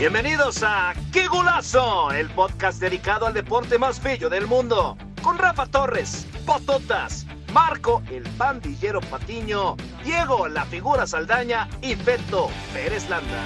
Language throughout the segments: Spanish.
Bienvenidos a ¡Qué golazo! El podcast dedicado al deporte más bello del mundo. Con Rafa Torres, Pototas, Marco el pandillero Patiño, Diego la figura Saldaña y Beto Pérez Landa.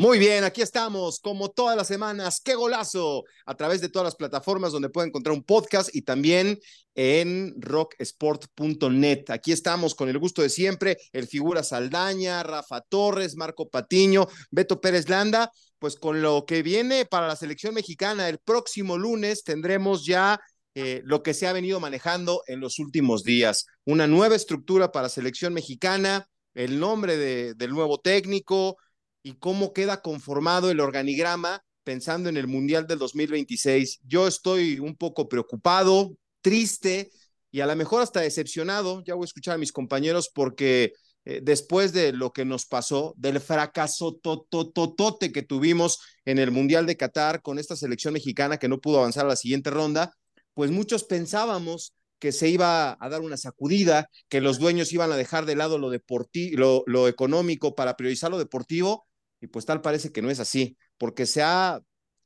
Muy bien, aquí estamos, como todas las semanas, qué golazo, a través de todas las plataformas donde pueden encontrar un podcast y también en rocksport.net. Aquí estamos con el gusto de siempre, el figura Saldaña, Rafa Torres, Marco Patiño, Beto Pérez Landa, pues con lo que viene para la selección mexicana el próximo lunes tendremos ya eh, lo que se ha venido manejando en los últimos días, una nueva estructura para selección mexicana, el nombre de, del nuevo técnico, y cómo queda conformado el organigrama pensando en el Mundial del 2026. Yo estoy un poco preocupado, triste y a lo mejor hasta decepcionado. Ya voy a escuchar a mis compañeros porque eh, después de lo que nos pasó, del fracaso totototote que tuvimos en el Mundial de Qatar con esta selección mexicana que no pudo avanzar a la siguiente ronda, pues muchos pensábamos que se iba a dar una sacudida, que los dueños iban a dejar de lado lo, deportivo, lo económico para priorizar lo deportivo, y pues tal parece que no es así, porque se ha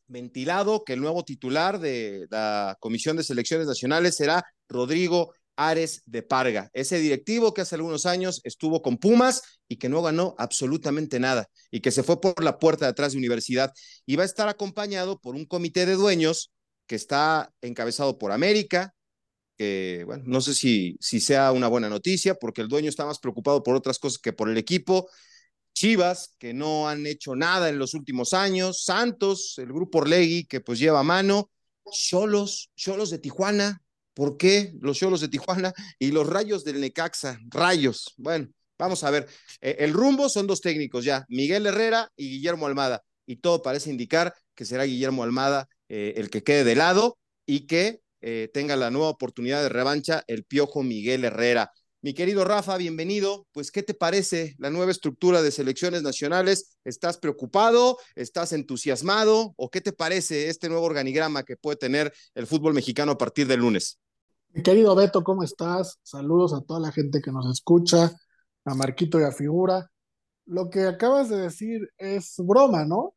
ventilado que el nuevo titular de la Comisión de Selecciones Nacionales será Rodrigo Ares de Parga, ese directivo que hace algunos años estuvo con Pumas y que no ganó absolutamente nada y que se fue por la puerta de atrás de universidad y va a estar acompañado por un comité de dueños que está encabezado por América, que bueno, no sé si, si sea una buena noticia porque el dueño está más preocupado por otras cosas que por el equipo Chivas, que no han hecho nada en los últimos años, Santos, el grupo Orlegui, que pues lleva mano, Cholos, Cholos de Tijuana, ¿por qué los Cholos de Tijuana? Y los Rayos del Necaxa, Rayos. Bueno, vamos a ver, eh, el rumbo son dos técnicos ya, Miguel Herrera y Guillermo Almada, y todo parece indicar que será Guillermo Almada eh, el que quede de lado y que eh, tenga la nueva oportunidad de revancha el piojo Miguel Herrera. Mi querido Rafa, bienvenido. Pues, ¿qué te parece la nueva estructura de selecciones nacionales? ¿Estás preocupado? ¿Estás entusiasmado? ¿O qué te parece este nuevo organigrama que puede tener el fútbol mexicano a partir del lunes? Mi querido Beto, ¿cómo estás? Saludos a toda la gente que nos escucha, a Marquito y a Figura. Lo que acabas de decir es broma, ¿no?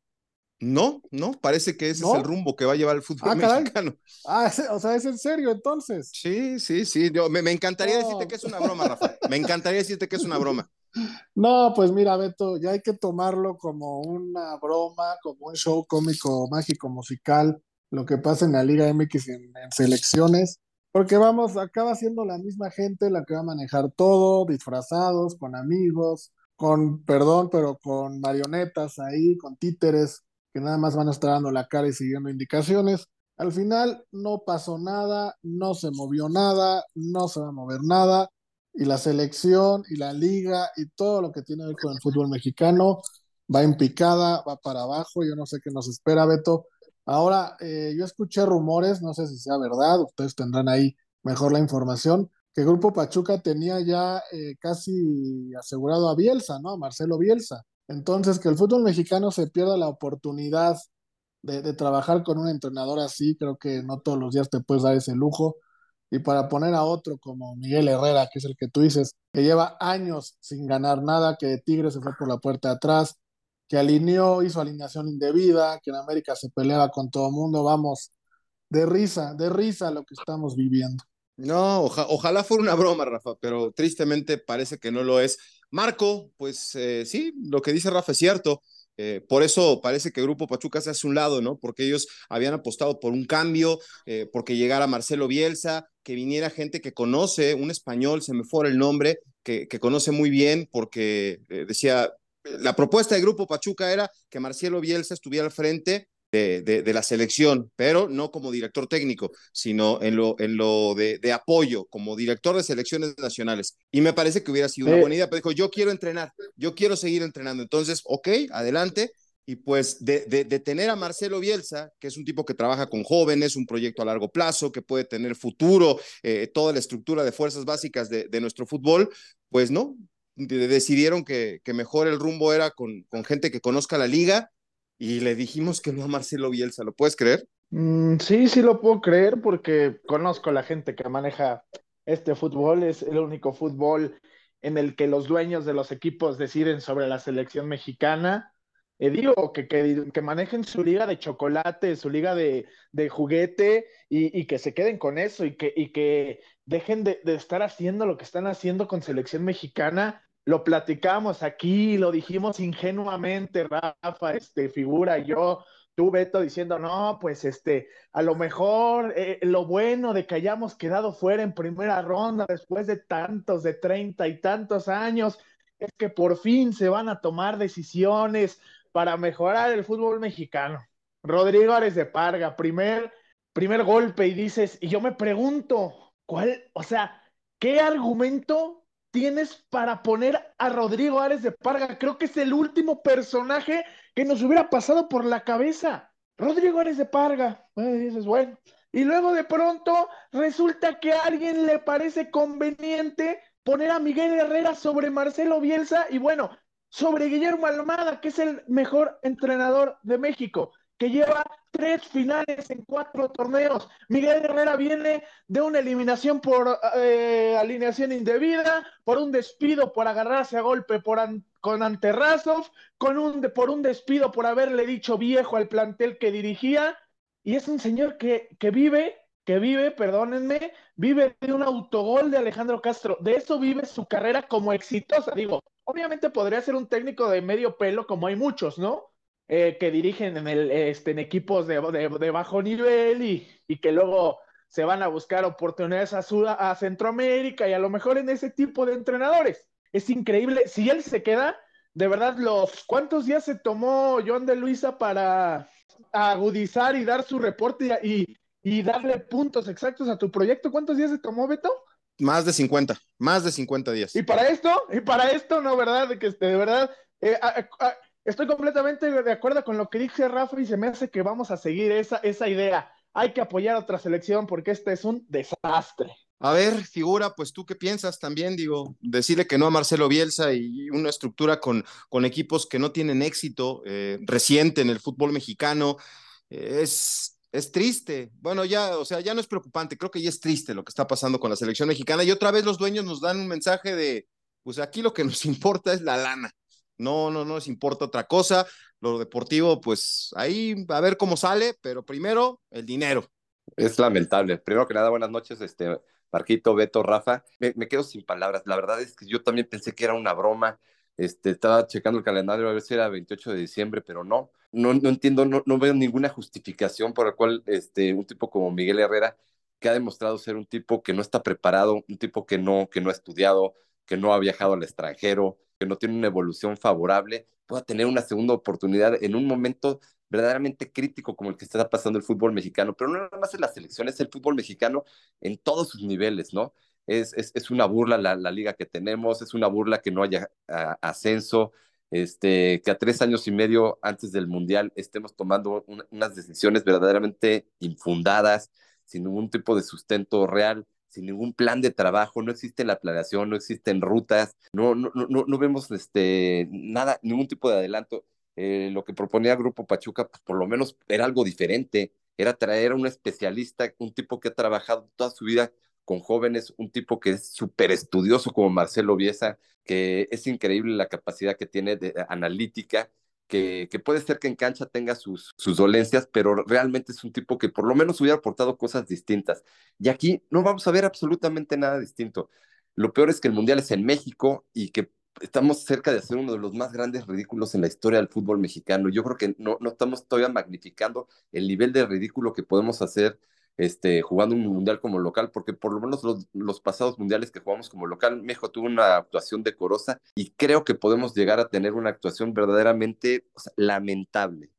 No, no, parece que ese es el rumbo que va a llevar el fútbol ah, mexicano. Ah, o sea, es en serio entonces. Sí, sí, sí. me, encantaría decirte que es una broma, Rafa. Me encantaría decirte que es una broma. No, pues mira, Beto, ya hay que tomarlo como una broma, como un show cómico, mágico, musical, lo que pasa en la Liga MX en, en selecciones, porque vamos, acaba siendo la misma gente la que va a manejar todo, disfrazados, con amigos, con, perdón, pero con marionetas ahí, con títeres nada más van a estar dando la cara y siguiendo indicaciones. Al final no pasó nada, no se movió nada, no se va a mover nada, y la selección y la liga y todo lo que tiene que ver con el fútbol mexicano va en picada, va para abajo, yo no sé qué nos espera, Beto. Ahora, eh, yo escuché rumores, no sé si sea verdad, ustedes tendrán ahí mejor la información, que Grupo Pachuca tenía ya eh, casi asegurado a Bielsa, ¿no? A Marcelo Bielsa. Entonces, que el fútbol mexicano se pierda la oportunidad de, trabajar con un entrenador así, creo que no todos los días te puedes dar ese lujo. Y para poner a otro como Miguel Herrera, que es el que tú dices, que lleva años sin ganar nada, que de Tigre se fue por la puerta de atrás, que alineó, hizo alineación indebida, que en América se peleaba con todo el mundo, vamos, de risa, de risa lo que estamos viviendo. No, ojalá fuera una broma, Rafa, pero tristemente parece que no lo es. Marco, pues eh, sí, lo que dice Rafa es cierto. Eh, por eso parece que el Grupo Pachuca se hace un lado, ¿no? Porque ellos habían apostado por un cambio, eh, porque llegara Marcelo Bielsa, que viniera gente que conoce, un español, se me fue el nombre, que, que conoce muy bien, porque decía, la propuesta del Grupo Pachuca era que Marcelo Bielsa estuviera al frente de, la selección, pero no como director técnico, sino en lo, en lo de, apoyo, como director de selecciones nacionales. Y me parece que hubiera sido una buena idea, pero dijo, yo quiero entrenar, yo quiero seguir entrenando. Entonces, ok, adelante. Y pues de, tener a Marcelo Bielsa, que es un tipo que trabaja con jóvenes, un proyecto a largo plazo, que puede tener futuro, eh, toda la estructura de fuerzas básicas de, nuestro fútbol, pues no, decidieron que, que mejor el rumbo era con, con gente que conozca la liga y le dijimos que no a Marcelo Bielsa, ¿lo puedes creer? Mm, sí, sí lo puedo creer porque conozco a la gente que maneja este fútbol, es el único fútbol en el que los dueños de los equipos deciden sobre la selección mexicana. Eh, digo, que, que, manejen su liga de chocolate, su liga de, juguete y, que se queden con eso y que, y que dejen de, de, estar haciendo lo que están haciendo con selección mexicana. Lo platicamos aquí, lo dijimos ingenuamente, Rafa, este, figura, yo, tú, Beto, diciendo, no, pues este, a lo mejor eh, lo bueno de que hayamos quedado fuera en primera ronda después de tantos, de treinta y tantos años, es que por fin se van a tomar decisiones para mejorar el fútbol mexicano. Rodrigo Ares de Parga, primer, primer golpe y dices, y yo me pregunto, ¿cuál, o sea, qué argumento tienes para poner a Rodrigo Ares de Parga? Creo que es el último personaje que nos hubiera pasado por la cabeza. Rodrigo Ares de Parga. bueno. Y luego de pronto resulta que a alguien le parece conveniente poner a Miguel Herrera sobre Marcelo Bielsa y bueno, sobre Guillermo Almada, que es el mejor entrenador de México que lleva tres finales en cuatro torneos. Miguel Herrera viene de una eliminación por eh, alineación indebida, por un despido por agarrarse a golpe por con Anterrazov, con un, por un despido por haberle dicho viejo al plantel que dirigía. Y es un señor que, que vive, que vive, perdónenme, vive de un autogol de Alejandro Castro. De eso vive su carrera como exitosa. Digo, obviamente podría ser un técnico de medio pelo, como hay muchos, ¿no? Eh, que dirigen en, el, este, en equipos de, de, bajo nivel y, y, que luego se van a buscar oportunidades a, a Centroamérica y a lo mejor en ese tipo de entrenadores. Es increíble. Si él se queda, de verdad, los ¿cuántos días se tomó John de Luisa para agudizar y dar su reporte y, y darle puntos exactos a tu proyecto? ¿Cuántos días se tomó, Beto? Más de 50, más de 50 días. Y para esto, y para esto, no, ¿verdad? De que este, de verdad, eh, Estoy completamente de acuerdo con lo que dice Rafa y se me hace que vamos a seguir esa, esa idea. Hay que apoyar a otra selección porque este es un desastre. A ver, figura, pues tú qué piensas también, digo, decirle que no a Marcelo Bielsa y una estructura con, con equipos que no tienen éxito eh, reciente en el fútbol mexicano, eh, es, es triste. Bueno, ya, o sea, ya no es preocupante, creo que ya es triste lo que está pasando con la selección mexicana y otra vez los dueños nos dan un mensaje de, pues aquí lo que nos importa es la lana. No, no, no les importa otra cosa. Lo deportivo, pues ahí a ver cómo sale, pero primero el dinero. Es lamentable. Primero que nada, buenas noches, este Marquito, Beto, Rafa. Me, quedo sin palabras. La verdad es que yo también pensé que era una broma. Este, estaba checando el calendario a ver si era 28 de diciembre, pero no. No, no entiendo, no, no veo ninguna justificación por la cual este, un tipo como Miguel Herrera, que ha demostrado ser un tipo que no está preparado, un tipo que no, que no ha estudiado, que no ha viajado al extranjero, que no tiene una evolución favorable, pueda tener una segunda oportunidad en un momento verdaderamente crítico como el que está pasando el fútbol mexicano, pero no nada más en la selección, es el fútbol mexicano en todos sus niveles, ¿no? Es, es, una burla la, liga que tenemos, es una burla que no haya ascenso, este, que a tres años y medio antes del Mundial estemos tomando unas decisiones verdaderamente infundadas, sin ningún tipo de sustento real sin ningún plan de trabajo, no existe la planeación, no existen rutas, no, no, no, no vemos este, nada, ningún tipo de adelanto. Eh, lo que proponía Grupo Pachuca, pues por lo menos era algo diferente, era traer a un especialista, un tipo que ha trabajado toda su vida con jóvenes, un tipo que es súper estudioso como Marcelo Biesa, que es increíble la capacidad que tiene de analítica que, puede ser que en cancha tenga sus, dolencias, pero realmente es un tipo que por lo menos hubiera aportado cosas distintas. Y aquí no vamos a ver absolutamente nada distinto. Lo peor es que el Mundial es en México y que estamos cerca de hacer uno de los más grandes ridículos en la historia del fútbol mexicano. Yo creo que no, no estamos todavía magnificando el nivel de ridículo que podemos hacer este, jugando un mundial como local, porque por lo menos los, pasados mundiales que jugamos como local, México tuvo una actuación decorosa y creo que podemos llegar a tener una actuación verdaderamente lamentable.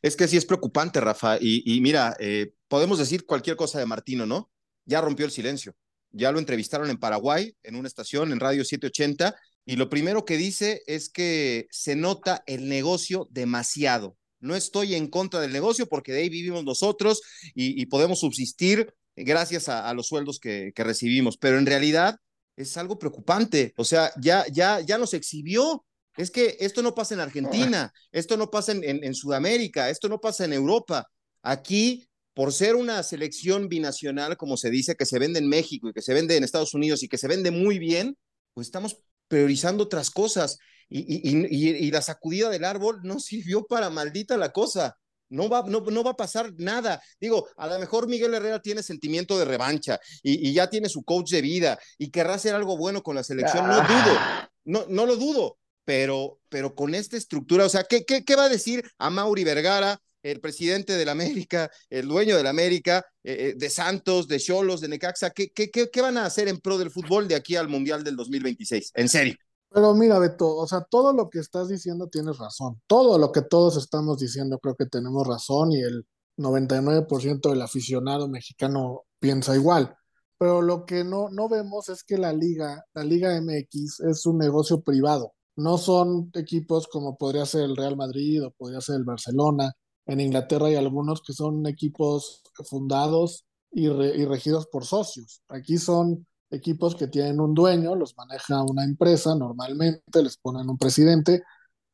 Es que sí es preocupante, Rafa, y, mira, eh, podemos decir cualquier cosa de Martino, ¿no? Ya rompió el silencio. Ya lo entrevistaron en Paraguay, en una estación, en Radio 780, y lo primero que dice es que se nota el negocio demasiado. No estoy en contra del negocio porque de ahí vivimos nosotros y, podemos subsistir gracias a, los sueldos que, recibimos, pero en realidad es algo preocupante. O sea, ya, ya, ya nos exhibió. Es que esto no pasa en Argentina, esto no pasa en, en Sudamérica, esto no pasa en Europa. Aquí, por ser una selección binacional, como se dice, que se vende en México y que se vende en Estados Unidos y que se vende muy bien, pues estamos priorizando otras cosas. Y, la sacudida del árbol no sirvió para maldita la cosa. No va, no, va a pasar nada. Digo, a lo mejor Miguel Herrera tiene sentimiento de revancha y, ya tiene su coach de vida y querrá hacer algo bueno con la selección. No dudo, no, lo dudo, pero, con esta estructura, o sea, ¿qué, va a decir a Mauri Vergara, el presidente de la América, el dueño de la América, eh, eh, de Santos, de Cholos, de Necaxa? ¿qué, qué, qué van a hacer en pro del fútbol de aquí al Mundial del 2026? En serio. Pero mira, Beto, o sea, todo lo que estás diciendo tienes razón. Todo lo que todos estamos diciendo creo que tenemos razón y el 99% del aficionado mexicano piensa igual. Pero lo que no, no vemos es que la liga, la Liga MX es un negocio privado. No son equipos como podría ser el Real Madrid o podría ser el Barcelona. En Inglaterra hay algunos que son equipos fundados y, y regidos por socios. Aquí son equipos que tienen un dueño, los maneja una empresa normalmente, les ponen un presidente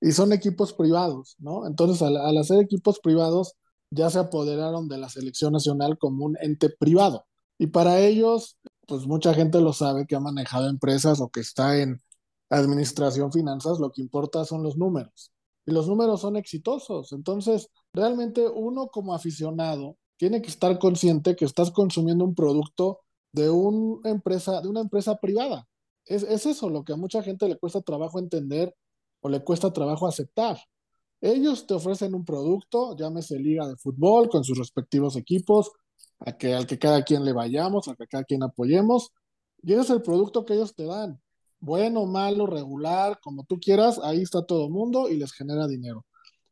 y son equipos privados, ¿no? Entonces, al, hacer equipos privados, ya se apoderaron de la selección nacional como un ente privado. Y para ellos, pues mucha gente lo sabe que ha manejado empresas o que está en administración, finanzas, lo que importa son los números. Y los números son exitosos. Entonces, realmente uno como aficionado tiene que estar consciente que estás consumiendo un producto de una empresa, privada. Es, es eso lo que a mucha gente le cuesta trabajo entender o le cuesta trabajo aceptar. Ellos te ofrecen un producto, llámese liga de fútbol, con sus respectivos equipos, a que, al que cada quien le vayamos, al que cada quien apoyemos, y es el producto que ellos te dan. Bueno, malo, regular, como tú quieras, ahí está todo el mundo y les genera dinero.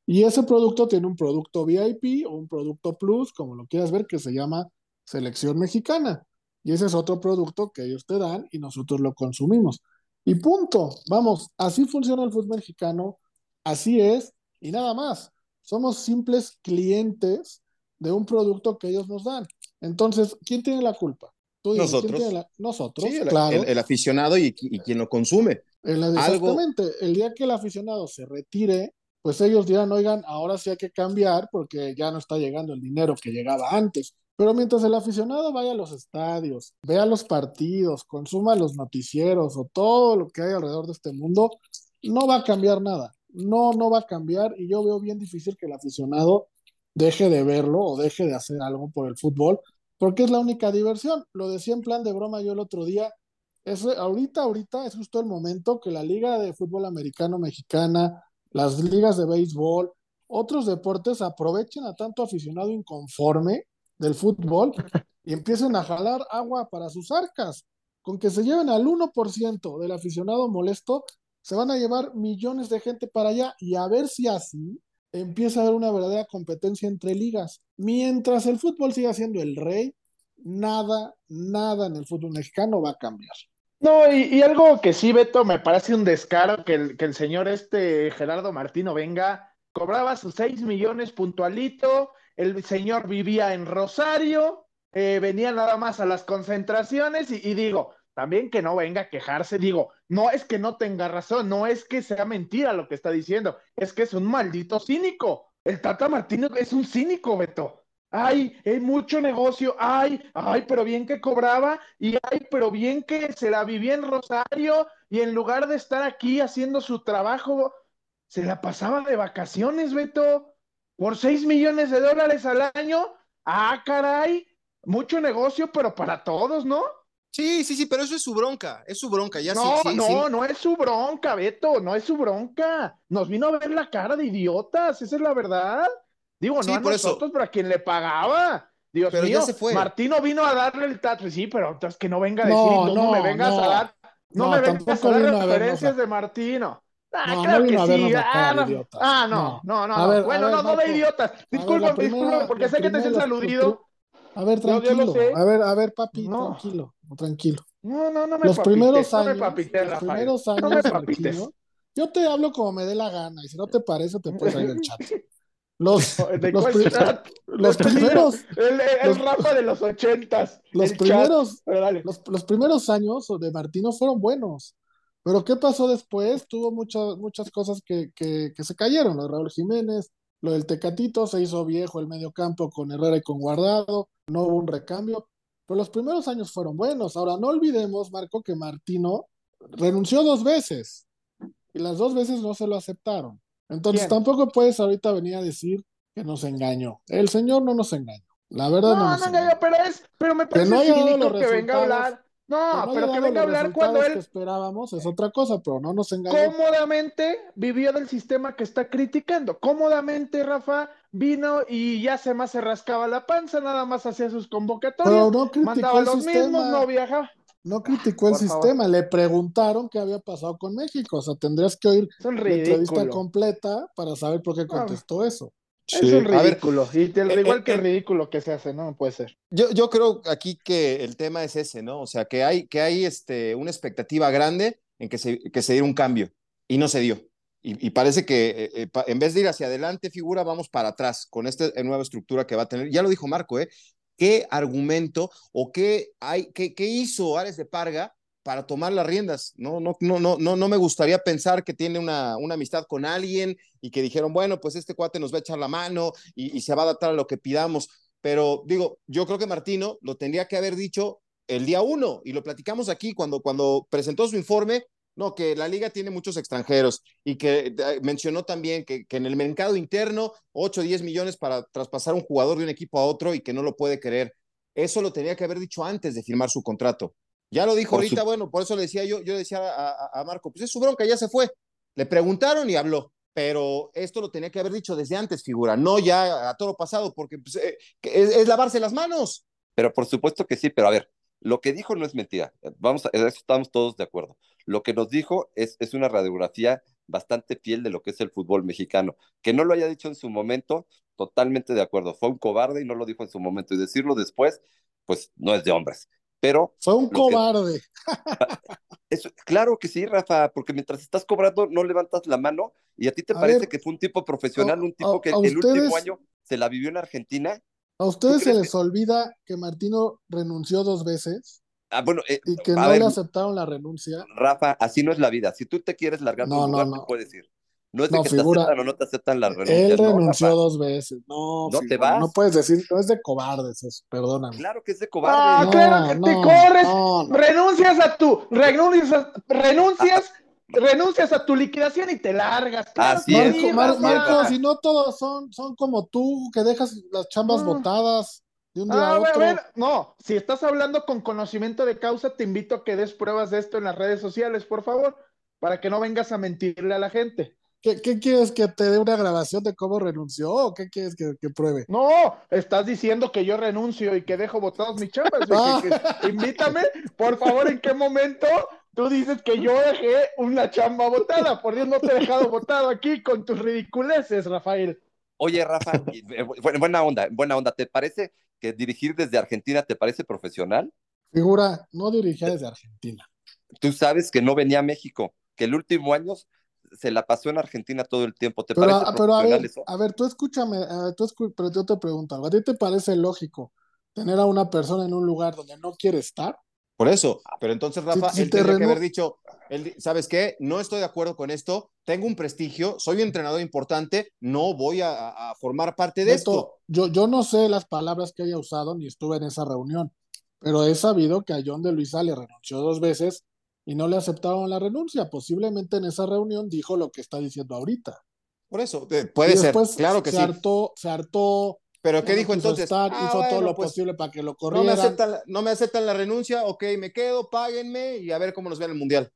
Y ese producto tiene un producto VIP o un producto plus, como lo quieras ver, que se llama selección mexicana. Y ese es otro producto que ellos te dan y nosotros lo consumimos. Y punto. Vamos, así funciona el fútbol mexicano, así es, y nada más. Somos simples clientes de un producto que ellos nos dan. Entonces, ¿quién tiene la culpa? nosotros. Nosotros, el, claro. El, aficionado y, quien lo consume. exactamente. El día que el aficionado se retire, pues ellos dirán, oigan, ahora sí hay que cambiar porque ya no está llegando el dinero que llegaba antes. Pero mientras el aficionado vaya a los estadios, vea los partidos, consuma los noticieros o todo lo que hay alrededor de este mundo, no va a cambiar nada. No, no va a cambiar y yo veo bien difícil que el aficionado deje de verlo o deje de hacer algo por el fútbol, porque es la única diversión. Lo decía en plan de broma yo el otro día. Es, ahorita, ahorita es justo el momento que la Liga de Fútbol Americano Mexicana, las ligas de béisbol, otros deportes aprovechen a tanto aficionado inconforme del fútbol y empiecen a jalar agua para sus arcas. Con que se lleven al 1% del aficionado molesto, se van a llevar millones de gente para allá y a ver si así empieza a haber una verdadera competencia entre ligas. Mientras el fútbol siga siendo el rey, nada, nada en el fútbol mexicano va a cambiar. No, y, algo que sí, Beto, me parece un descaro que el, que el señor este Gerardo Martino venga, cobraba sus 6 millones puntualito, el señor vivía en Rosario, eh, venía nada más a las concentraciones y, digo, también que no venga a quejarse, digo, no es que no tenga razón, no es que sea mentira lo que está diciendo, es que es un maldito cínico. El Tata Martínez es un cínico, Beto. Ay, hay mucho negocio, ay, ay, pero bien que cobraba, y ay, pero bien que se la vivía en Rosario, y en lugar de estar aquí haciendo su trabajo, se la pasaba de vacaciones, Beto por 6 millones de dólares al año. Ah, caray, mucho negocio, pero para todos, ¿no? Sí, sí, sí, pero eso es su bronca, es su bronca. Ya no, no, no es su bronca, Beto, no es su bronca. Nos vino a ver la cara de idiotas, esa es la verdad. Digo, no a nosotros, pero a quien le pagaba. Dios pero mío, ya se fue. Martino vino a darle el tato, sí, pero entonces que no venga a decir, no, no, me vengas a dar, no, me vengas a dar referencias de Martino. Ah, no, claro que sí. Ah, no, ah, no, no, no. bueno, no, no de idiotas. Disculpa, disculpa, porque sé que te has saludido. A ver, tranquilo. A ver, a ver, papi, tranquilo, tranquilo. No, no, no me Los primeros años, los primeros años, yo te hablo como me dé la gana y si no te parece te puedes salir del chat. Los, los, los primeros. El, el Rafa de los ochentas. Los primeros, los, los primeros años de Martino fueron buenos. Pero ¿qué pasó después? Tuvo muchas, muchas cosas que, que, se cayeron. Lo de Raúl Jiménez, lo del Tecatito, se hizo viejo el medio campo con Herrera y con Guardado, no hubo un recambio. Pero los primeros años fueron buenos. Ahora, no olvidemos, Marco, que Martino renunció dos veces y las dos veces no se lo aceptaron. Entonces tampoco puedes ahorita venir a decir que nos engañó. El señor no nos engañó. La verdad no, No, nos no, engañó. no, pero es, pero me Que parece no cínico que venga a hablar. No, no pero que venga a hablar cuando él que esperábamos es otra cosa, pero no nos engañó. cómodamente vivió del sistema que está criticando. Cómodamente, Rafa vino y ya se más se rascaba la panza, nada más hacía sus convocatorias, Pero no criticó mandaba el los sistema. mismos, no viajaba. No criticó el favor. sistema, le preguntaron qué había pasado con México. O sea, tendrías que oír la entrevista completa para saber por qué contestó eso. Es un ver, ridículo. Y te- eh, igual eh, que eh, el ridículo que se hace, no puede ser. Yo, yo creo aquí que el tema es ese, ¿no? O sea, que hay, que hay este, una expectativa grande en que se, que se diera un cambio y no se dio. Y, y parece que eh, pa- en vez de ir hacia adelante, figura, vamos para atrás con esta nueva estructura que va a tener. Ya lo dijo Marco, ¿eh? ¿Qué argumento o qué, hay, qué, qué hizo Ares de Parga para tomar las riendas? No, no, no, no, no, me gustaría pensar que tiene una, una amistad con alguien y que dijeron, bueno, pues este cuate nos va a echar la mano y, y se va a adaptar a lo que pidamos. Pero digo, yo creo que Martino lo tendría que haber dicho el día uno y lo platicamos aquí cuando, cuando presentó su informe. No, que la liga tiene muchos extranjeros y que eh, mencionó también que, que en el mercado interno 8 o 10 millones para traspasar un jugador de un equipo a otro y que no lo puede querer. Eso lo tenía que haber dicho antes de firmar su contrato. Ya lo dijo Por ahorita, su- bueno, por eso le decía yo, yo decía a, Marco, pues es su bronca, ya se fue. Le preguntaron y habló, pero esto lo tenía que haber dicho desde antes, figura, no ya a todo pasado, porque pues, eh, es, es lavarse las manos. Pero por supuesto que sí, pero a ver, lo que dijo no es mentira. Vamos, a, eso estamos todos de acuerdo. Lo que nos dijo es, es una radiografía bastante fiel de lo que es el fútbol mexicano. Que no lo haya dicho en su momento, totalmente de acuerdo. Fue un cobarde y no lo dijo en su momento. Y decirlo después, pues no es de hombres. Pero Fue un Lo que- cobarde. eso, claro que sí, Rafa, porque mientras estás cobrando no levantas la mano y a ti te A parece ver, que fue un tipo profesional, a- un tipo a- que el último ustedes- año se la vivió en Argentina. ¿A ustedes se les olvida que Martino renunció dos veces Ah, bueno, eh, y que no ver, le aceptaron la renuncia? Rafa, así no es la vida. Si tú te quieres largar de No, un no, lugar, no. te puedes ir. No es de No, que figura. te aceptan o no te aceptan la renuncia. Él no, renunció Rafa. dos veces. No, ¿No te vas? no puedes decir, no es de cobardes eso, perdóname. Claro que es de Ah, cobarde. No, claro que te no, corres, no, no. renuncias a tu, renuncias, renuncias, renuncias a tu liquidación y te largas. Claro Así es, Marco, Mar- es, Marco, si no todos son, son como tú, que dejas las chambas Ah. botadas de un día Ah, a otro. a ver, no, si estás hablando con conocimiento de causa, te invito a que des pruebas de esto en las redes sociales, por favor, para que no vengas a mentirle a la gente. ¿Qué, qué quieres que te dé una grabación de cómo renunció o qué quieres que, que pruebe? No, estás diciendo que yo renuncio y que dejo botados mis chambas. güey, Ah. que- que- invítame, por favor, ¿en qué momento tú dices que yo dejé una chamba botada? Por Dios, no te he dejado botado aquí con tus ridiculeces, Rafael. Oye, Rafa, eh, bu- buena onda, buena onda. ¿Te parece que dirigir desde Argentina te parece profesional? Figura, no dirigía desde Argentina. Tú sabes que no venía a México, que el último año se la pasó en Argentina todo el tiempo. ¿Te Pero, parece a- pero a ver, eso? a ver, tú escúchame, a ver, tú escu- pero yo te pregunto algo. ¿A ti te parece lógico tener a una persona en un lugar donde no quiere estar? Por eso, pero entonces Rafa, Si- si él te tendría que haber dicho, él ¿sabes qué? No estoy de acuerdo con esto, tengo un prestigio, soy un entrenador importante, no voy a, a- a formar parte de Beto, esto. yo, yo no sé las palabras que haya usado ni estuve en esa reunión, pero he sabido que a John de Luisa le renunció dos veces y no le aceptaron la renuncia. Posiblemente en esa reunión dijo lo que está diciendo ahorita. Por eso, puede y ser, claro que se sí. hartó, se hartó, Pero ¿qué no dijo quiso entonces? estar, Ah, hizo todo lo pues, posible para que lo no me, corrieran. aceptan, la- no me aceptan la renuncia, ok, me quedo, páguenme y a ver cómo nos ve en el Mundial.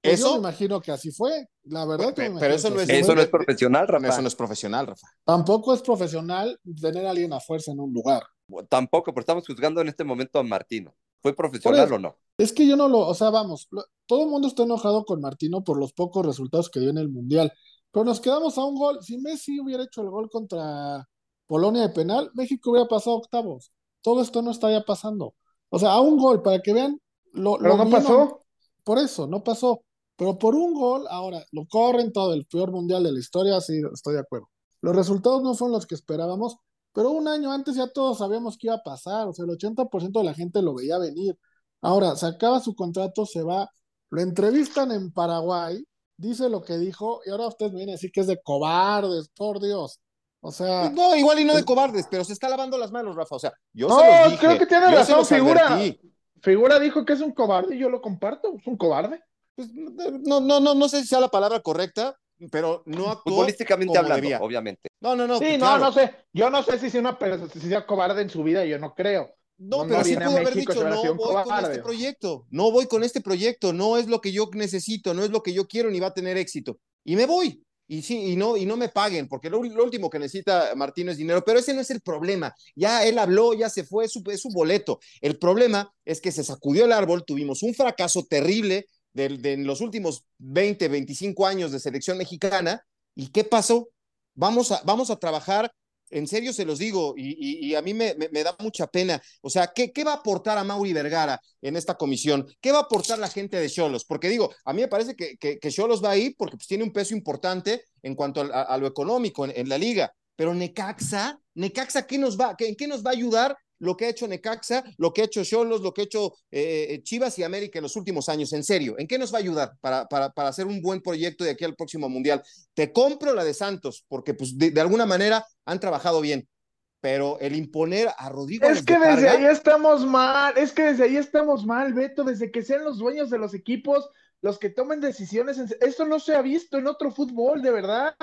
Pues yo me Eso, imagino que así fue, la verdad. que Pero- me pero eso que no es- Eso no es profesional, Rafa. eso no es profesional, Rafa. Tampoco es profesional tener a alguien a fuerza en un lugar. Tampoco, pero estamos juzgando en este momento a Martino. ¿Fue profesional eso. o no? Es que yo no lo, o sea, vamos, lo- todo el mundo está enojado con Martino por los pocos resultados que dio en el Mundial, pero nos quedamos a un gol. Si Messi hubiera hecho el gol contra Polonia de penal, México hubiera pasado a octavos. Todo esto no estaría pasando. O sea, a un gol, para que vean lo, Pero lo no pasó. Por eso, no pasó. Pero por un gol, ahora, lo corren todo, el peor mundial de la historia, sí, estoy de acuerdo. Los resultados no fueron los que esperábamos, pero un año antes ya todos sabíamos que iba a pasar, o sea, el 80% de la gente lo veía venir. Ahora, se acaba su contrato, se va, lo entrevistan en Paraguay, dice lo que dijo, y ahora ustedes me vienen a decir que es de cobardes, por Dios. O sea, Pues no, igual y no de es- cobardes, pero se está lavando las manos, Rafa. O sea, yo No, se los dije. creo que tiene razón, figura. advertí. Figura dijo que es un cobarde y yo lo comparto, es un cobarde. pues, no, no, no, no sé si sea la palabra correcta, pero no actuó Futbolísticamente como hablando, debía. obviamente. No, no, no. Sí, no, claro. no sé. Yo no sé si sea una persona, si sea cobarde en su vida, yo no creo. No, No, pero no sí pudo haber México, dicho, no voy un con cobarde". este proyecto, no voy con este proyecto, no es lo que yo necesito, no es lo que yo quiero ni va a tener éxito. Y me voy. Y sí, y no, y no me paguen, porque lo, lo último que necesita Martino es dinero, pero ese no es el problema. Ya él habló, ya se fue, es su, es su boleto. El problema es que se sacudió el árbol, tuvimos un fracaso terrible de, de los últimos 20, 25 años de selección mexicana. ¿Y qué pasó? Vamos a, vamos a trabajar en serio se los digo, y, a mí me, me, da mucha pena. O sea, ¿qué, ¿qué va a aportar a Mauri Vergara en esta comisión? ¿Qué va a aportar la gente de Cholos? Porque digo, a mí me parece que, que, que Cholos va ahí porque pues, tiene un peso importante en cuanto a, a lo económico en, en, la liga. Pero Necaxa, Necaxa, ¿qué nos va, qué, ¿en qué nos va a ayudar lo que ha hecho Necaxa, lo que ha hecho Cholos, lo que ha hecho eh, Chivas y América en los últimos años? En serio, ¿en qué nos va a ayudar para, para, para hacer un buen proyecto de aquí al próximo Mundial? Te compro la de Santos, porque pues de, de alguna manera han trabajado bien, pero el imponer a Rodrigo. Es que desde carga... ahí estamos mal, es que desde ahí estamos mal, Beto, desde que sean los dueños de los equipos los que tomen decisiones. En... Esto no se ha visto en otro fútbol, de verdad.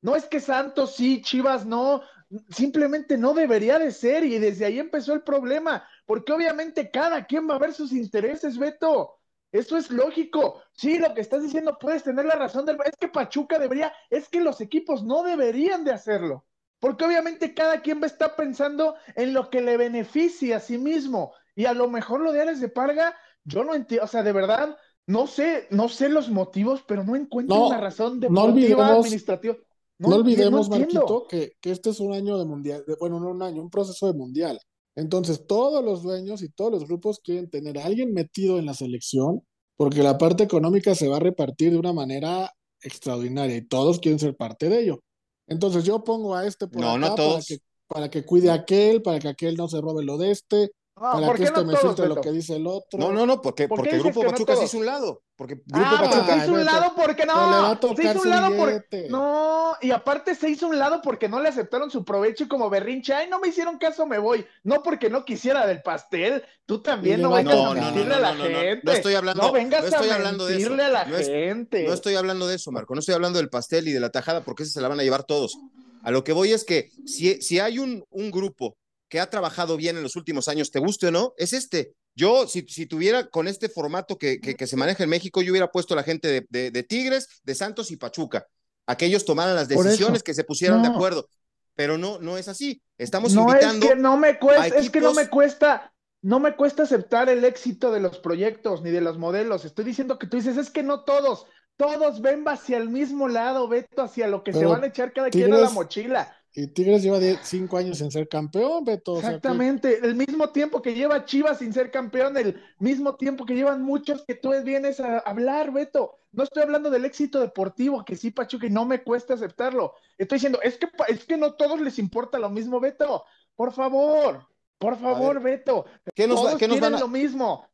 No es que Santos sí, Chivas no, simplemente no debería de ser y desde ahí empezó el problema, porque obviamente cada quien va a ver sus intereses, Beto. Eso es lógico. Sí, lo que estás diciendo puedes tener la razón del es que Pachuca debería, es que los equipos no deberían de hacerlo. Porque obviamente cada quien va a estar pensando en lo que le beneficia a sí mismo. Y a lo mejor lo de Alex de Parga, yo no entiendo, o sea, de verdad, no sé, no sé los motivos, pero no encuentro No, una razón no deportiva, olvidemos- administrativa. No, olvidemos, no. Marquito, que, que este es un año de mundial, de- bueno, no un año, un proceso de mundial. Entonces, todos los dueños y todos los grupos quieren tener a alguien metido en la selección, porque la parte económica se va a repartir de una manera extraordinaria y todos quieren ser parte de ello. Entonces, yo pongo a este por No, acá no para que, para que cuide a aquel, para que aquel no se robe lo de este, No, para ¿por que qué este no me filtre lo que dice el otro. No, no, no, porque, ¿Por porque dices Grupo que no Pachuca se hizo un lado. Porque Grupo Ah, Pachuca- porque se hizo un lado porque pero le va a no, se hizo un lado porque no, y aparte se hizo un lado porque no le aceptaron su provecho y como berrinche, ay, no me hicieron caso, me voy. No porque no quisiera del pastel, tú también no vengas a mentirle No, a la no, no, no, no, gente. no estoy hablando- no vengas no estoy a hablando de eso. a la No es- gente. No estoy hablando de eso, Marco. No estoy hablando del pastel y de la tajada porque ese se la van a llevar todos. A lo que voy es que si, si hay un, un grupo que ha trabajado bien en los últimos años, te guste o no, es este. Yo, si, si tuviera con este formato que, que, que se maneja en México, yo hubiera puesto a la gente de, de, de Tigres, de Santos y Pachuca. A que ellos tomaran las decisiones, que se pusieran de acuerdo. Pero no, no es así. Estamos no invitando. es que no me cuesta, es que no me cuesta, no me cuesta aceptar el éxito de los proyectos ni de los modelos. Estoy diciendo que tú dices, es que no todos, todos ven hacia el mismo lado, Beto, hacia lo que se van a echar cada quien a la mochila. Y Tigres lleva 10 cinco años en ser campeón, Beto. o sea que- Exactamente, el mismo tiempo que lleva Chivas sin ser campeón, el mismo tiempo que llevan muchos que tú vienes a hablar, Beto. No estoy hablando del éxito deportivo, que sí, Pachuca, y no me cuesta aceptarlo. Estoy diciendo, es que, es que no todos les importa lo mismo, Beto. Por favor, por favor, Beto. ¿Qué nos, todos qué nos quieren van a- lo mismo.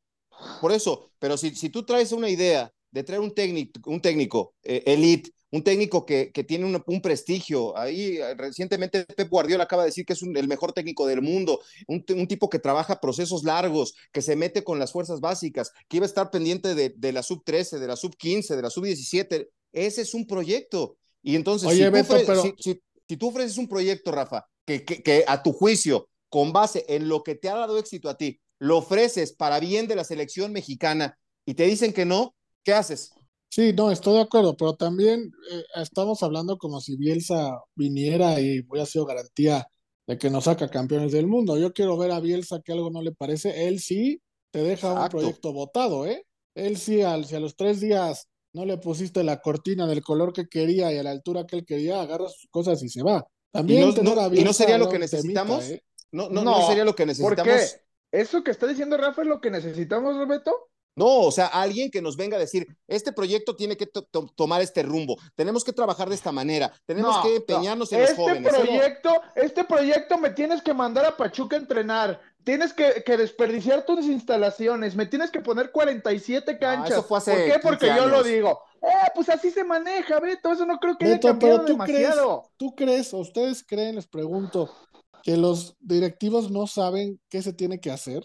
Por eso, pero si, si tú traes una idea de traer un técnico, un técnico eh, elite, un técnico que, que tiene un, un prestigio, ahí eh, recientemente Pep Guardiola acaba de decir que es un- el mejor técnico del mundo, un, un tipo que trabaja procesos largos, que se mete con las fuerzas básicas, que iba a estar pendiente de, de la sub 13, de la sub 15, de la sub 17, ese es un proyecto. Y entonces, Oye, si, tú Beto, ofre- pero- si- si- si tú ofreces un proyecto, Rafa, que, que, que a tu juicio, con base en lo que te ha dado éxito a ti, lo ofreces para bien de la selección mexicana y te dicen que no, ¿qué haces? Sí, no, estoy de acuerdo, pero también eh, estamos hablando como si Bielsa viniera y hubiera sido garantía de que nos saca campeones del mundo. Yo quiero ver a Bielsa que algo no le parece. Él sí te deja un proyecto votado, ¿eh? Él sí, al, si a los tres días no le pusiste la cortina del color que quería y a la altura que él quería, agarra sus cosas y se va. También Y no- tener no- a y no Bielsa sería lo que temita, necesitamos. ¿eh? No, no, No, no sería lo que ¿Por necesitamos. qué? ¿Eso que está diciendo Rafa es lo que necesitamos, Beto? No, o sea, alguien que nos venga a decir, este proyecto tiene que to- to- tomar este rumbo, tenemos que trabajar de esta manera, tenemos No, que no. empeñarnos en los este jóvenes. Proyecto, este proyecto me tienes que mandar a Pachuca a entrenar. Tienes que, que desperdiciar tus instalaciones. Me tienes que poner 47 canchas. eso fue hace ¿Por qué? Porque 15 yo lo digo. Eh, pues así se maneja, Beto. Eso no creo que haya cambiado pero tú crees, demasiado. tú crees, o ustedes creen, les pregunto, que los directivos no saben qué se tiene que hacer.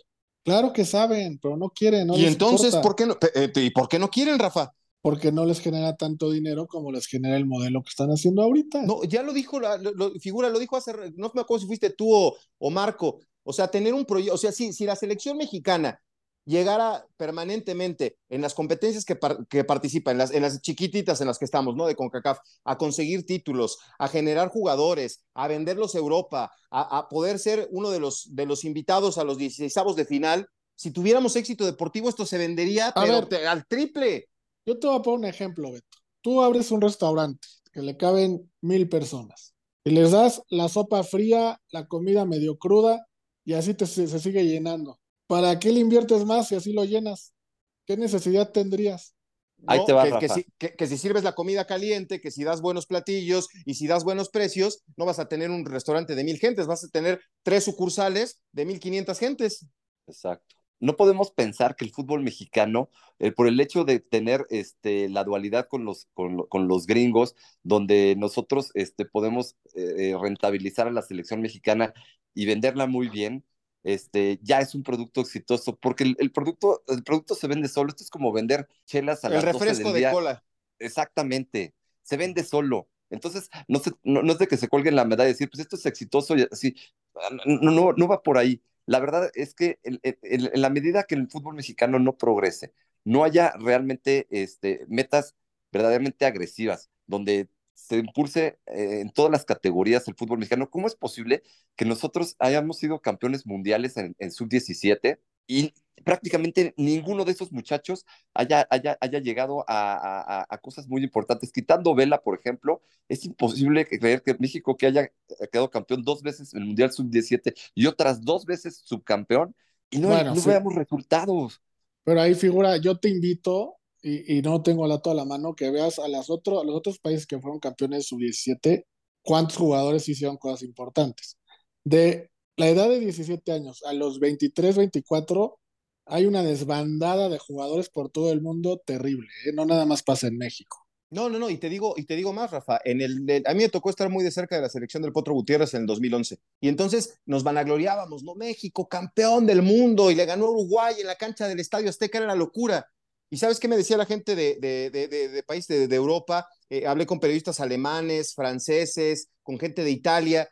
Claro que saben, pero no quieren. No y les entonces, importa, ¿por qué no? eh, ¿Y por qué no quieren, Rafa? Porque no les genera tanto dinero como les genera el modelo que están haciendo ahorita. No, ya lo dijo, la, lo- figura, lo dijo hace, no me acuerdo si fuiste tú o, o Marco, o sea, tener un proyecto, o sea, si, si la selección mexicana llegara permanentemente en las competencias que, par- que participa, en las, en las chiquititas en las que estamos, ¿no? De CONCACAF, a conseguir títulos, a generar jugadores, a venderlos a Europa, a, a poder ser uno de los, de los invitados a los 16 de final, si tuviéramos éxito deportivo, esto se vendería A pero ver. te- al triple. Yo te voy a poner un ejemplo, Beto. Tú abres un restaurante que le caben mil personas y les das la sopa fría, la comida medio cruda y así te, se, se sigue llenando. ¿Para qué le inviertes más si así lo llenas? ¿Qué necesidad tendrías? Ahí ¿no? te va, que, que si, que- que si sirves la comida caliente, que si das buenos platillos y si das buenos precios, no vas a tener un restaurante de mil gentes, vas a tener tres sucursales de mil quinientas gentes. Exacto. No podemos pensar que el fútbol mexicano, eh, por el hecho de tener este, la dualidad con los, con, con los gringos, donde nosotros este, podemos eh, rentabilizar a la selección mexicana y venderla muy bien, este, ya es un producto exitoso, porque el, el producto, el producto se vende solo. Esto es como vender chelas a El las 12 refresco del de día. cola. Exactamente, se vende solo. Entonces, no, se- no, no es de que se cuelguen la medalla y decir, pues esto es exitoso y así. No, no, no va por ahí. La verdad es que el- en la medida que el fútbol mexicano no progrese, no haya realmente este, metas verdaderamente agresivas, donde se impulse eh, en todas las categorías el fútbol mexicano, ¿cómo es posible que nosotros hayamos sido campeones mundiales en, en sub-17 y prácticamente ninguno de esos muchachos haya, haya, haya llegado a, a- cosas muy importantes. Quitando Vela, por ejemplo, es imposible creer que México, que haya quedado campeón dos veces en el Mundial Sub-17 y otras dos veces subcampeón, y no, Bueno, no sí. veamos resultados. Pero ahí figura, yo te invito, y, y no tengo la toda la mano, que veas a, las otro, a los otros países que fueron campeones sub-17, cuántos jugadores hicieron cosas importantes. De la edad de 17 años a los 23, 24, hay una desbandada de jugadores por todo el mundo terrible, ¿eh? No nada más pasa en México. No, no, no, y te digo, y te digo más, Rafa, en el, el- a mí me tocó estar muy de cerca de la selección del Potro Gutiérrez en el 2011, y entonces nos vanagloriábamos, ¿no? México, campeón del mundo, y le ganó a Uruguay en la cancha del Estadio Azteca, era la locura. ¿Y sabes qué me decía la gente de, de, de, de, país de, Europa? Eh, hablé con periodistas alemanes, franceses, con gente de Italia,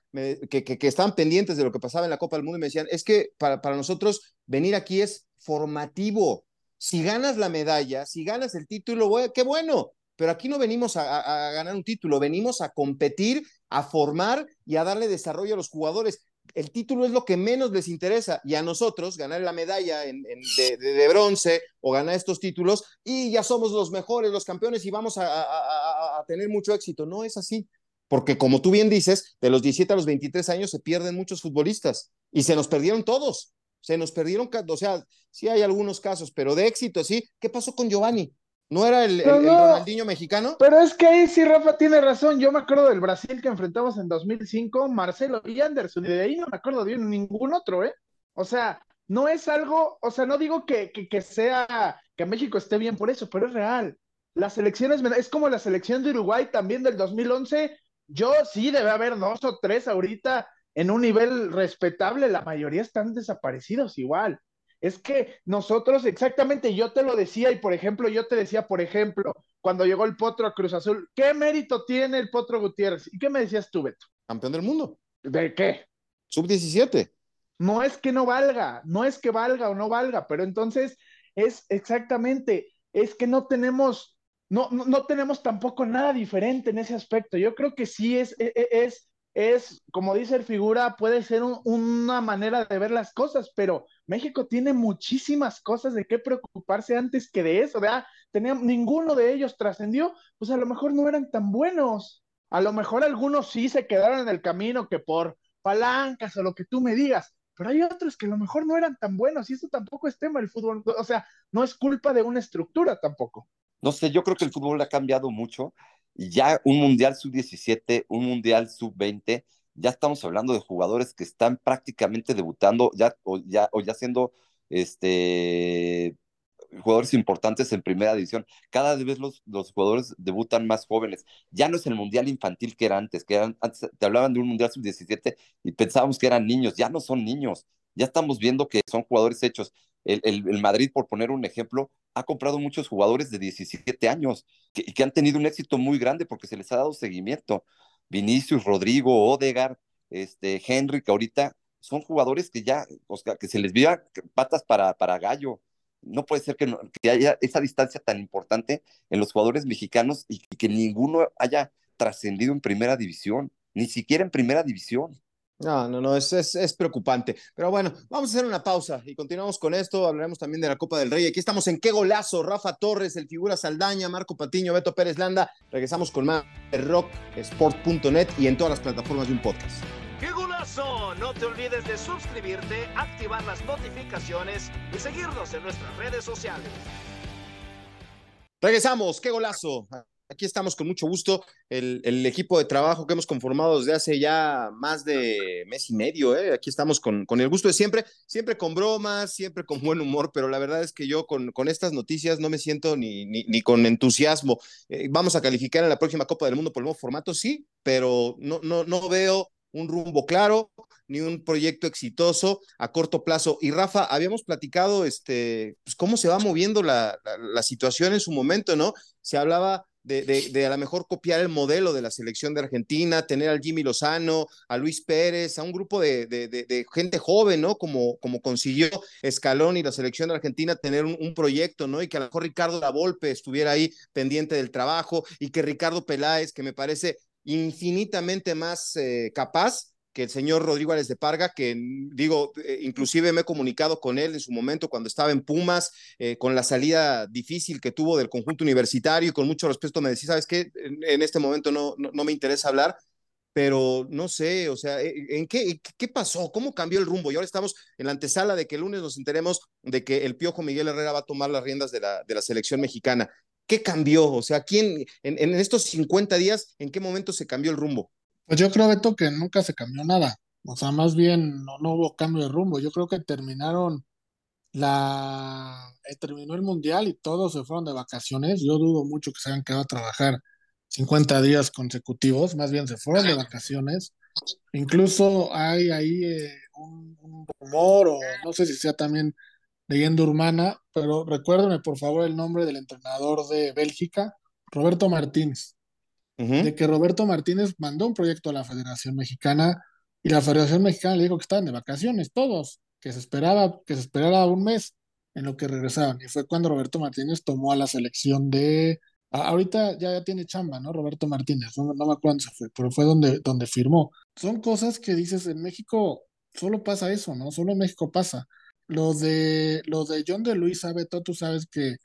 que, que, estaban pendientes de lo que pasaba en la Copa del Mundo y me decían, es que para, para nosotros venir aquí es formativo. Si ganas la medalla, si ganas el título, qué bueno, pero aquí no venimos a- a ganar un título, venimos a competir, a formar y a darle desarrollo a los jugadores. El título es lo que menos les interesa y a nosotros ganar la medalla de, bronce o ganar estos títulos y ya somos los mejores, los campeones y vamos a, a- tener mucho éxito. No es así, porque como tú bien dices, de los 17 a los 23 años se pierden muchos futbolistas y se nos perdieron todos. Se nos perdieron, o sea, sí hay algunos casos, pero de éxito, sí. ¿Qué pasó con Giovanni? ¿No era el, el-. Ronaldinho mexicano? Pero es que ahí sí Rafa tiene razón. Yo me acuerdo del Brasil que enfrentamos en 2005, Marcelo y Anderson, y de ahí no me acuerdo de ningún otro, ¿eh? O sea, no es algo, o sea, no digo que, que, que sea, que México esté bien por eso, pero es real. Las selecciones, es como la selección de Uruguay también del 2011. Yo sí, debe haber dos o tres ahorita en un nivel respetable, la mayoría están desaparecidos igual. Es que nosotros, exactamente, yo te lo decía, y por ejemplo, yo te decía, por ejemplo, cuando llegó el Potro a Cruz Azul, ¿qué mérito tiene el Potro Gutiérrez? ¿Y qué me decías tú, Beto? Campeón del mundo. ¿De qué? Sub-17. No es que no valga, no es que valga o no valga, pero entonces es exactamente, es que no tenemos, no, no, no tenemos tampoco nada diferente en ese aspecto. Yo creo que sí es, es, es, es como dice el figura, puede ser un, una manera de ver las cosas, pero México tiene muchísimas cosas de qué preocuparse antes que de eso, ¿verdad? Ninguno de ellos trascendió, pues a lo mejor no eran tan buenos. A lo mejor algunos sí se quedaron en el camino que por palancas o lo que tú me digas, pero hay otros que a lo mejor no eran tan buenos y eso tampoco es tema del fútbol, o sea, no es culpa de una estructura tampoco. No sé, yo creo que el fútbol ha cambiado mucho ya un mundial sub-17, un mundial sub-20, ya estamos hablando de jugadores que están prácticamente debutando ya o ya, o ya siendo este, jugadores importantes en primera división. Cada vez los, los jugadores debutan más jóvenes. Ya no es el mundial infantil que era antes, que antes te hablaban de un mundial sub-17 y pensábamos que eran niños, ya no son niños. ya estamos viendo que son jugadores hechos. El, el, Madrid, por poner un ejemplo, ha comprado muchos jugadores de 17 años que, que, han tenido un éxito muy grande porque se les ha dado seguimiento. Vinicius, Rodrigo, Odegar, este, Henry, que ahorita son jugadores que ya, o sea, que se les vea patas para, para gallo. No puede ser que, haya esa distancia tan importante en los jugadores mexicanos y que ninguno haya trascendido en primera división, ni siquiera en primera división. No, no, no, es, es, es, preocupante. Pero bueno, vamos a hacer una pausa y continuamos con esto. Hablaremos también de la Copa del Rey. Aquí estamos en Qué Golazo. Rafa Torres, el figura Saldaña, Marco Patiño, Beto Pérez Landa. Regresamos con más de rocksport.net y en todas las plataformas de un podcast. ¡Qué golazo! No te olvides de suscribirte, activar las notificaciones y seguirnos en nuestras redes sociales. Regresamos, qué golazo. Aquí estamos con mucho gusto, el, el, equipo de trabajo que hemos conformado desde hace ya más de mes y medio. ¿eh? Aquí estamos con, con el gusto de siempre, siempre con bromas, siempre con buen humor, pero la verdad es que yo con, con estas noticias no me siento ni, ni, con entusiasmo. Eh, vamos a calificar en la próxima Copa del Mundo por el nuevo formato, sí, pero no, no, no veo un rumbo claro, ni un proyecto exitoso a corto plazo. Y Rafa, habíamos platicado este, pues, cómo se va moviendo la, la situación en su momento, ¿no? Se hablaba de, de, a lo mejor copiar el modelo de la selección de Argentina, tener al Jimmy Lozano, a Luis Pérez, a un grupo de, de gente joven, ¿no? Como, como consiguió Escalón y la selección de Argentina tener un, un, proyecto, ¿no? Y que a lo mejor Ricardo Lavolpe estuviera ahí pendiente del trabajo y que Ricardo Peláez, que me parece infinitamente más eh, capaz que el señor Rodrigo Álvarez de Parga, que digo, eh, inclusive me he comunicado con él en su momento cuando estaba en Pumas, eh, con la salida difícil que tuvo del conjunto universitario y con mucho respeto me decía, ¿sabes qué? En, este momento no, no, no, me interesa hablar, pero no sé, o sea, ¿en qué, qué pasó? ¿Cómo cambió el rumbo? Y ahora estamos en la antesala de que el lunes nos enteremos de que el Piojo Miguel Herrera va a tomar las riendas de la, de la selección mexicana. ¿Qué cambió? O sea, ¿quién, en, en estos 50 días, en qué momento se cambió el rumbo? Pues yo creo, Beto, que nunca se cambió nada. O sea, más bien no, no hubo cambio de rumbo. Yo creo que terminaron la... Eh, terminó el mundial y todos se fueron de vacaciones. Yo dudo mucho que se hayan quedado a trabajar 50 días consecutivos. Más bien se fueron de vacaciones. Incluso hay ahí eh, un, un rumor, o no sé si sea también leyenda urbana, pero recuérdenme por favor el nombre del entrenador de Bélgica, Roberto Martínez uh -huh. de que Roberto Martínez mandó un proyecto a la Federación Mexicana y la Federación Mexicana le dijo que estaban de vacaciones todos, que se esperaba, que se esperara un mes en lo que regresaban. Y fue cuando Roberto Martínez tomó a la selección de ahorita ya, ya, tiene chamba, ¿no? Roberto Martínez, no, no me acuerdo se fue, pero fue donde, donde firmó. Son cosas que dices, en México solo pasa eso, ¿no? Solo en México pasa. Lo de, lo de John de Luisa, Beto, tú sabes que,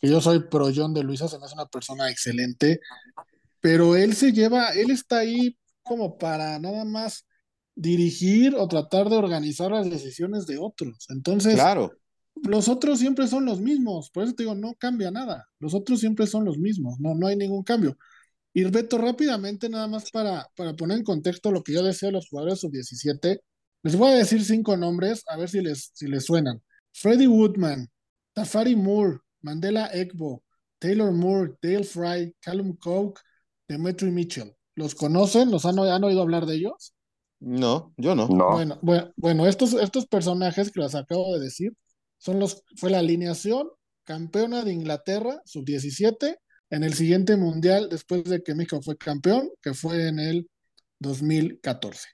que yo soy pro John de Luisa, se me hace una persona excelente, pero él se lleva, él está ahí como para nada más dirigir o tratar de organizar las decisiones de otros. Entonces, claro. los otros siempre son los mismos, por eso te digo, no cambia nada, los otros siempre son los mismos, no, no hay ningún cambio. Y Beto, rápidamente, nada más para, para poner en contexto lo que yo decía de los jugadores sub-17, les voy a decir cinco nombres, a ver si les, si les suenan. Freddie Woodman, Tafari Moore, Mandela Egbo, Taylor Moore, Dale Fry, Callum Coke, Demetri Mitchell. ¿Los conocen? ¿Los han, han, oído hablar de ellos? No, yo no. no. Bueno, bueno, bueno, estos, estos personajes que les acabo de decir son los, fue la alineación campeona de Inglaterra, sub-17, en el siguiente mundial, después de que México fue campeón, que fue en el 2014.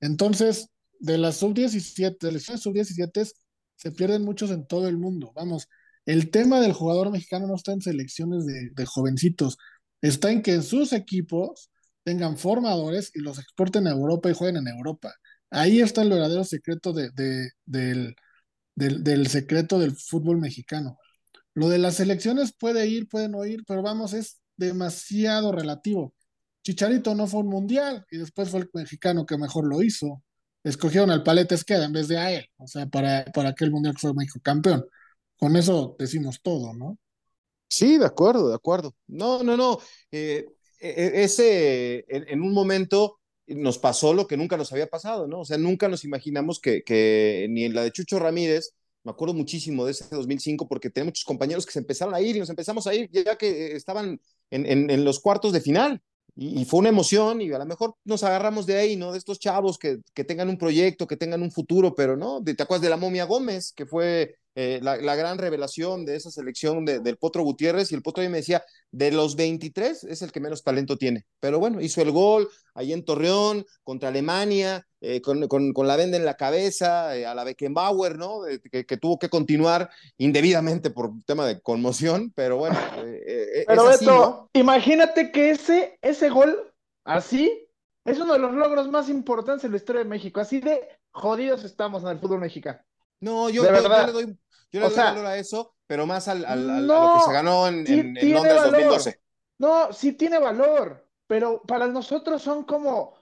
Entonces, de las sub-17, de las sub-17 se pierden muchos en todo el mundo. Vamos, el tema del jugador mexicano no está en selecciones de, de jovencitos, está en que sus equipos tengan formadores y los exporten a Europa y jueguen en Europa. Ahí está el verdadero secreto de, de, del, del, secreto del fútbol mexicano. Lo de las selecciones puede ir, puede no ir, pero vamos, es demasiado relativo. Chicharito no fue un mundial y después fue el mexicano que mejor lo hizo. Escogieron al Palete Esqueda en vez de a él, o sea, para, para aquel mundial que fue México campeón. Con eso decimos todo, ¿no? Sí, de acuerdo, de acuerdo. No, no, no. Eh, ese, en, un momento nos pasó lo que nunca nos había pasado, ¿no? O sea, nunca nos imaginamos que, ni en la de Chucho Ramírez, me acuerdo muchísimo de ese 2005 porque tenía muchos compañeros que se empezaron a ir y nos empezamos a ir ya que estaban en, los cuartos de final. y, fue una emoción y a lo mejor nos agarramos de ahí, ¿no? De estos chavos que tengan un proyecto, que tengan un futuro, pero no, te acuerdas de la momia Gómez, que fue eh, la, la, gran revelación de esa selección de, del Potro Gutiérrez y el Potro me decía, de los 23 es el que menos talento tiene, pero bueno, hizo el gol ahí en Torreón contra Alemania, eh, con, con, con, la venda en la cabeza, eh, a la Beckenbauer, ¿no? Que, que, tuvo que continuar indebidamente por tema de conmoción, pero bueno. pero es así, ¿no? imagínate que ese, ese gol así es uno de los logros más importantes en la historia de México, así de jodidos estamos en el fútbol mexicano. No, yo, yo, yo le doy yo le doy valor a eso, pero más al, al, a lo que se ganó en, en, en Londres 2012. No, sí tiene valor, pero para nosotros son como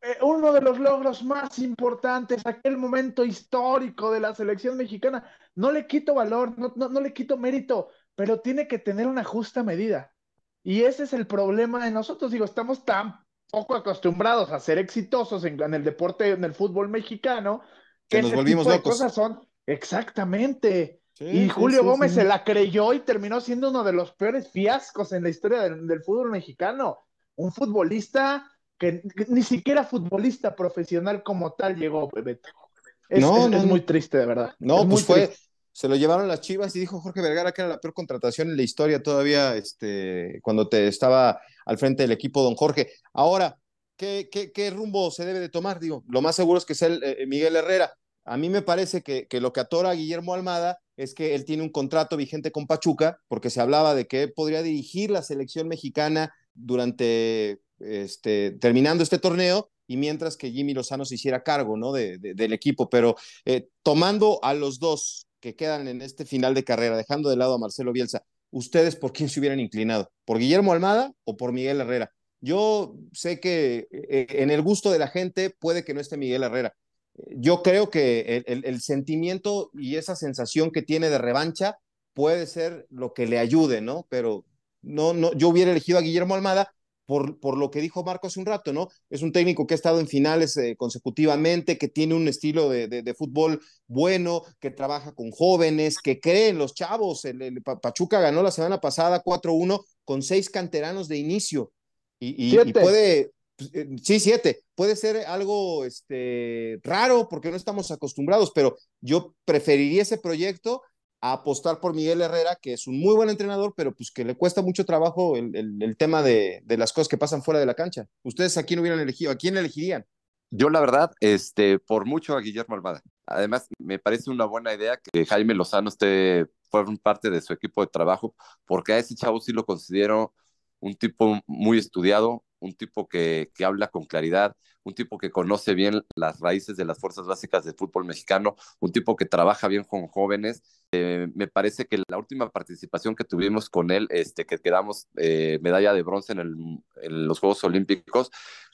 eh, uno de los logros más importantes, aquel momento histórico de la selección mexicana. No le quito valor, no, no, no le quito mérito, pero tiene que tener una justa medida. Y ese es el problema de nosotros. Digo, estamos tan poco acostumbrados a ser exitosos en, en el deporte, en el fútbol mexicano, que, nos volvimos tipo locos. De cosas son Exactamente. Sí, y Julio sí, Gómez sí. se la creyó y terminó siendo uno de los peores fiascos en la historia del, del fútbol mexicano. Un futbolista que, que, ni siquiera futbolista profesional como tal llegó, Bebeto. Es, no, es, no, es muy triste, de verdad. No, pues fue, triste. se lo llevaron las Chivas y dijo Jorge Vergara que era la peor contratación en la historia todavía, este, cuando te estaba al frente del equipo don Jorge. Ahora, ¿qué, qué, qué rumbo se debe de tomar? Digo, lo más seguro es que sea el, eh, Miguel Herrera a mí me parece que, lo que atora a Guillermo Almada es que él tiene un contrato vigente con Pachuca, porque se hablaba de que podría dirigir la selección mexicana durante, este, terminando este torneo, y mientras que Jimmy Lozano se hiciera cargo, ¿no? De, de, del equipo, pero eh, tomando a los dos que quedan en este final de carrera, dejando de lado a Marcelo Bielsa, ¿ustedes por quién se hubieran inclinado? ¿Por Guillermo Almada o por Miguel Herrera? Yo sé que eh, en el gusto de la gente puede que no esté Miguel Herrera, yo creo que el, sentimiento y esa sensación que tiene de revancha puede ser lo que le ayude, ¿no? Pero no, no, yo hubiera elegido a Guillermo Almada por, por lo que dijo Marco hace un rato, ¿no? Es un técnico que ha estado en finales eh, consecutivamente, que tiene un estilo de, de, de, fútbol bueno, que trabaja con jóvenes, que cree en los chavos. El, el Pachuca ganó la semana pasada 4-1 con seis canteranos de inicio y, y, y puede, eh, sí, siete. Puede ser algo este, raro porque no estamos acostumbrados, pero yo preferiría ese proyecto a apostar por Miguel Herrera, que es un muy buen entrenador, pero pues que le cuesta mucho trabajo el, el, el tema de, de, las cosas que pasan fuera de la cancha. ¿Ustedes a quién hubieran elegido? ¿A quién elegirían? Yo, la verdad, este, por mucho a Guillermo Almada. Además, me parece una buena idea que Jaime Lozano esté, forme parte de su equipo de trabajo, porque a ese chavo sí lo considero un tipo muy estudiado, un tipo que, que, habla con claridad, un tipo que conoce bien las raíces de las fuerzas básicas del fútbol mexicano, un tipo que trabaja bien con jóvenes. Eh, me parece que la última participación que tuvimos con él, este, que quedamos eh, medalla de bronce en, los Juegos Olímpicos,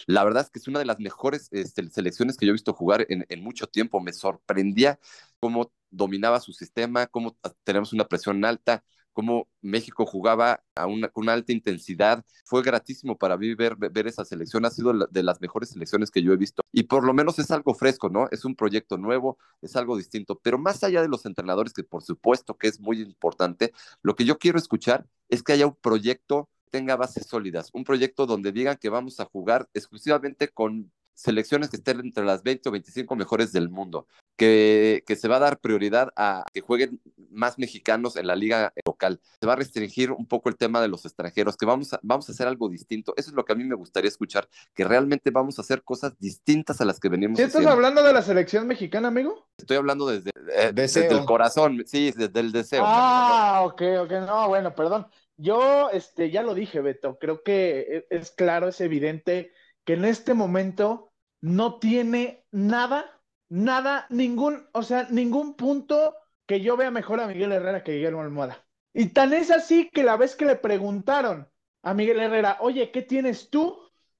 la verdad es que es una de las mejores este, selecciones que yo he visto jugar en, en mucho tiempo. Me sorprendía cómo dominaba su sistema, cómo tenemos una presión alta, cómo México jugaba a una, una, alta intensidad. Fue gratísimo para mí ver, ver esa selección, ha sido de las mejores selecciones que yo he visto. Y por lo menos es algo fresco, ¿no? Es un proyecto nuevo, es algo distinto. Pero más allá de los entrenadores, que por supuesto que es muy importante, lo que yo quiero escuchar es que haya un proyecto tenga bases sólidas, un proyecto donde digan que vamos a jugar exclusivamente con selecciones que estén entre las 20 o 25 mejores del mundo, que, que, se va a dar prioridad a que jueguen más mexicanos en la liga local, se va a restringir un poco el tema de los extranjeros, que vamos a, vamos a hacer algo distinto. Eso es lo que a mí me gustaría escuchar, que realmente vamos a hacer cosas distintas a las que venimos ¿Sí estás haciendo. hablando de la selección mexicana, amigo? Estoy hablando desde, eh, desde el corazón, sí, desde el deseo. Ah, ok, ok, no, bueno, perdón. Yo este, ya lo dije, Beto, creo que e, es claro, es evidente que en este momento no tiene nada, nada, ningún, o sea, ningún punto que yo vea mejor a Miguel Herrera que Guillermo Almohada. Y tan es así que la vez que le preguntaron a Miguel Herrera, oye, ¿qué tienes tú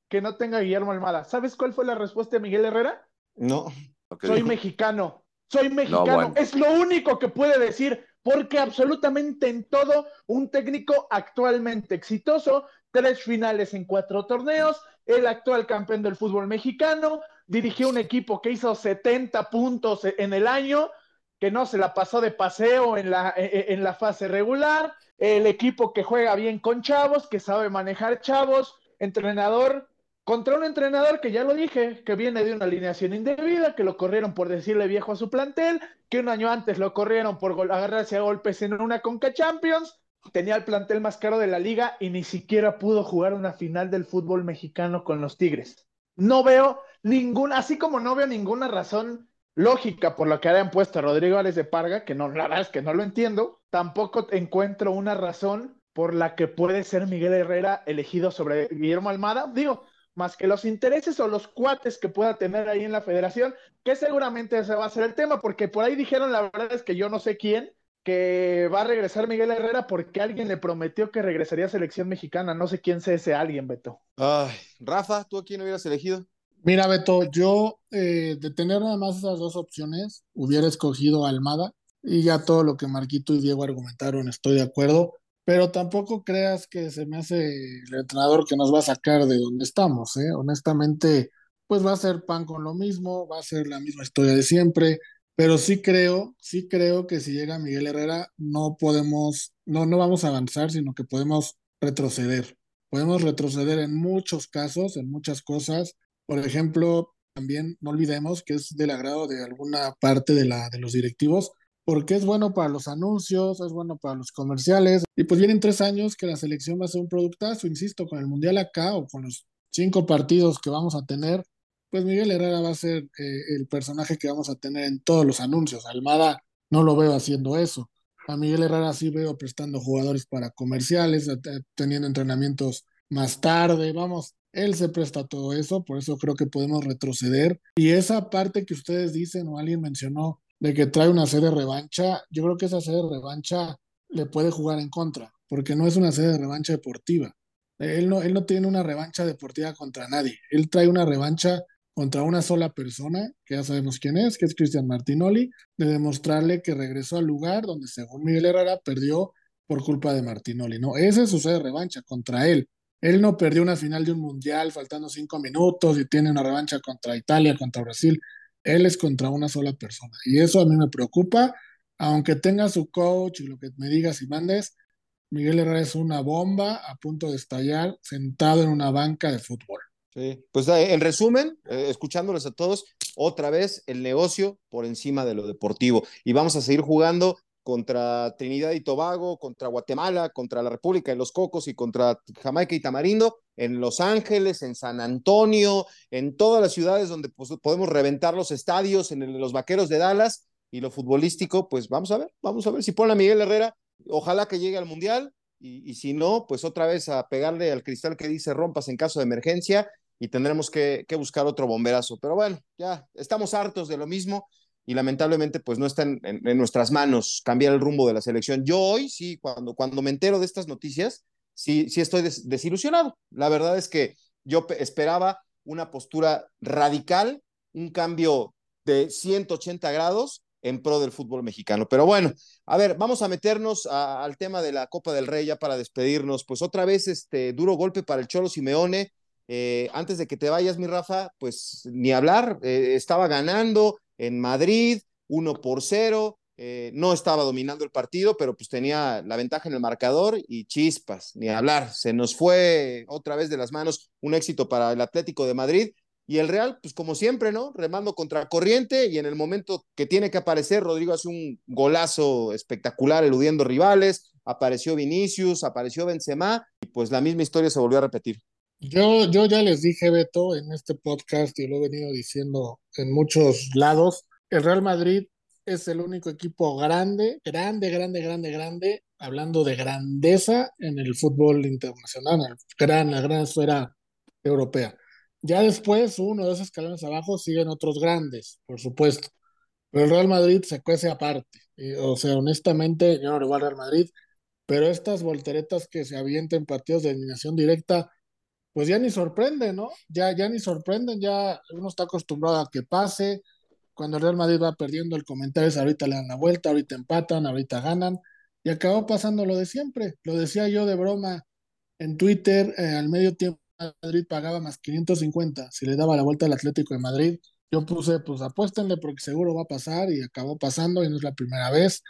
que no tenga Guillermo Almada? ¿Sabes cuál fue la respuesta de Miguel Herrera? No. Okay. Soy mexicano, soy mexicano. No, bueno. Es lo único que puede decir, porque absolutamente en todo, un técnico actualmente exitoso, tres finales en cuatro torneos, el actual campeón del fútbol mexicano, dirigió un equipo que hizo 70 puntos en el año, que no se la pasó de paseo en la, en la fase regular, el equipo que juega bien con chavos, que sabe manejar chavos, entrenador contra un entrenador que ya lo dije, que viene de una alineación indebida, que lo corrieron por decirle viejo a su plantel, que un año antes lo corrieron por agarrarse a golpes en una Conca Champions, tenía el plantel más caro de la liga y ni siquiera pudo jugar una final del fútbol mexicano con los Tigres. No veo ninguna, así como no veo ninguna razón lógica por la que hayan puesto a Rodrigo Álvarez de Parga, que no, la verdad es que no lo entiendo, tampoco encuentro una razón por la que puede ser Miguel Herrera elegido sobre Guillermo Almada. Digo, más que los intereses o los cuates que pueda tener ahí en la federación, que seguramente ese va a ser el tema, porque por ahí dijeron, la verdad es que yo no sé quién, que va a regresar Miguel Herrera porque alguien le prometió que regresaría a selección mexicana. No sé quién sea ese alguien, Beto. Ay, Rafa, ¿tú a quién hubieras elegido? Mira, Beto, yo eh, de tener nada más esas dos opciones, hubiera escogido Almada y ya todo lo que Marquito y Diego argumentaron, estoy de acuerdo pero tampoco creas que se me hace el entrenador que nos va a sacar de donde estamos, ¿eh? Honestamente, pues va a ser pan con lo mismo, va a ser la misma historia de siempre, pero sí creo, sí creo que si llega Miguel Herrera no podemos, no, no vamos a avanzar, sino que podemos retroceder. Podemos retroceder en muchos casos, en muchas cosas. Por ejemplo, también no olvidemos que es del agrado de alguna parte de, la, de los directivos porque es bueno para los anuncios, es bueno para los comerciales. Y pues vienen tres años que la selección va a ser un productazo, insisto, con el Mundial acá o con los cinco partidos que vamos a tener, pues Miguel Herrera va a ser eh, el personaje que vamos a tener en todos los anuncios. Almada no lo veo haciendo eso. A Miguel Herrera sí veo prestando jugadores para comerciales, teniendo entrenamientos más tarde, vamos, él se presta a todo eso, por eso creo que podemos retroceder. Y esa parte que ustedes dicen o alguien mencionó de que trae una serie de revancha, yo creo que esa serie de revancha le puede jugar en contra, porque no es una serie de revancha deportiva. Él no, él no tiene una revancha deportiva contra nadie. Él trae una revancha contra una sola persona, que ya sabemos quién es, que es Cristian Martinoli, de demostrarle que regresó al lugar donde, según Miguel Herrera, perdió por culpa de Martinoli. No, ese es su serie de revancha contra él. Él no perdió una final de un mundial faltando cinco minutos y tiene una revancha contra Italia, contra Brasil. Él es contra una sola persona. Y eso a mí me preocupa. Aunque tenga su coach y lo que me digas y mandes, Miguel Herrera es una bomba a punto de estallar sentado en una banca de fútbol. Sí, pues eh, en resumen, eh, escuchándoles a todos, otra vez el negocio por encima de lo deportivo. Y vamos a seguir jugando contra Trinidad y Tobago, contra Guatemala, contra la República de los Cocos y contra Jamaica y Tamarindo, en Los Ángeles, en San Antonio, en todas las ciudades donde pues, podemos reventar los estadios, en los Vaqueros de Dallas y lo futbolístico, pues vamos a ver, vamos a ver si pone a Miguel Herrera, ojalá que llegue al Mundial y, si no, pues otra vez a pegarle al cristal que dice rompas en caso de emergencia y tendremos que, buscar otro bomberazo. Pero bueno, ya estamos hartos de lo mismo y lamentablemente pues no está en, nuestras manos cambiar el rumbo de la selección. Yo hoy sí, cuando, cuando me entero de estas noticias, sí, sí estoy desilusionado. La verdad es que yo esperaba una postura radical, un cambio de 180 grados en pro del fútbol mexicano. Pero bueno, a ver, vamos a meternos al tema de la Copa del Rey ya para despedirnos. Pues otra vez este duro golpe para el Cholo Simeone. Eh, antes de que te vayas, mi Rafa, pues ni hablar, eh, estaba ganando, en Madrid, 1 por 0. Eh, no estaba dominando el partido, pero pues tenía la ventaja en el marcador y chispas, ni hablar. Se nos fue otra vez de las manos un éxito para el Atlético de Madrid. Y el Real, pues como siempre, ¿no? Remando contra corriente y en el momento que tiene que aparecer, Rodrigo hace un golazo espectacular eludiendo rivales, apareció Vinicius, apareció Benzema y pues la misma historia se volvió a repetir. Yo, yo ya les dije, Beto, en este podcast y lo he venido diciendo en muchos lados, el Real Madrid es el único equipo grande, grande, grande, grande, grande, hablando de grandeza en el fútbol internacional, en gran, la gran esfera europea. Ya después, uno de esos escalones abajo, siguen otros grandes, por supuesto. Pero el Real Madrid se cuece aparte. o sea, honestamente, yo no le voy al Real Madrid, pero estas volteretas que se avientan partidos de eliminación directa, pues ya ni sorprende, ¿no? Ya, ya ni sorprenden, ya uno está acostumbrado a que pase. Cuando el Real Madrid va perdiendo, el comentario es ahorita le dan la vuelta, ahorita empatan, ahorita ganan. Y acabó pasando lo de siempre. Lo decía yo de broma en Twitter, eh, al medio tiempo Madrid pagaba más 550 si le daba la vuelta al Atlético de Madrid. Yo puse, pues apuéstenle porque seguro va a pasar y acabó pasando y no es la primera vez.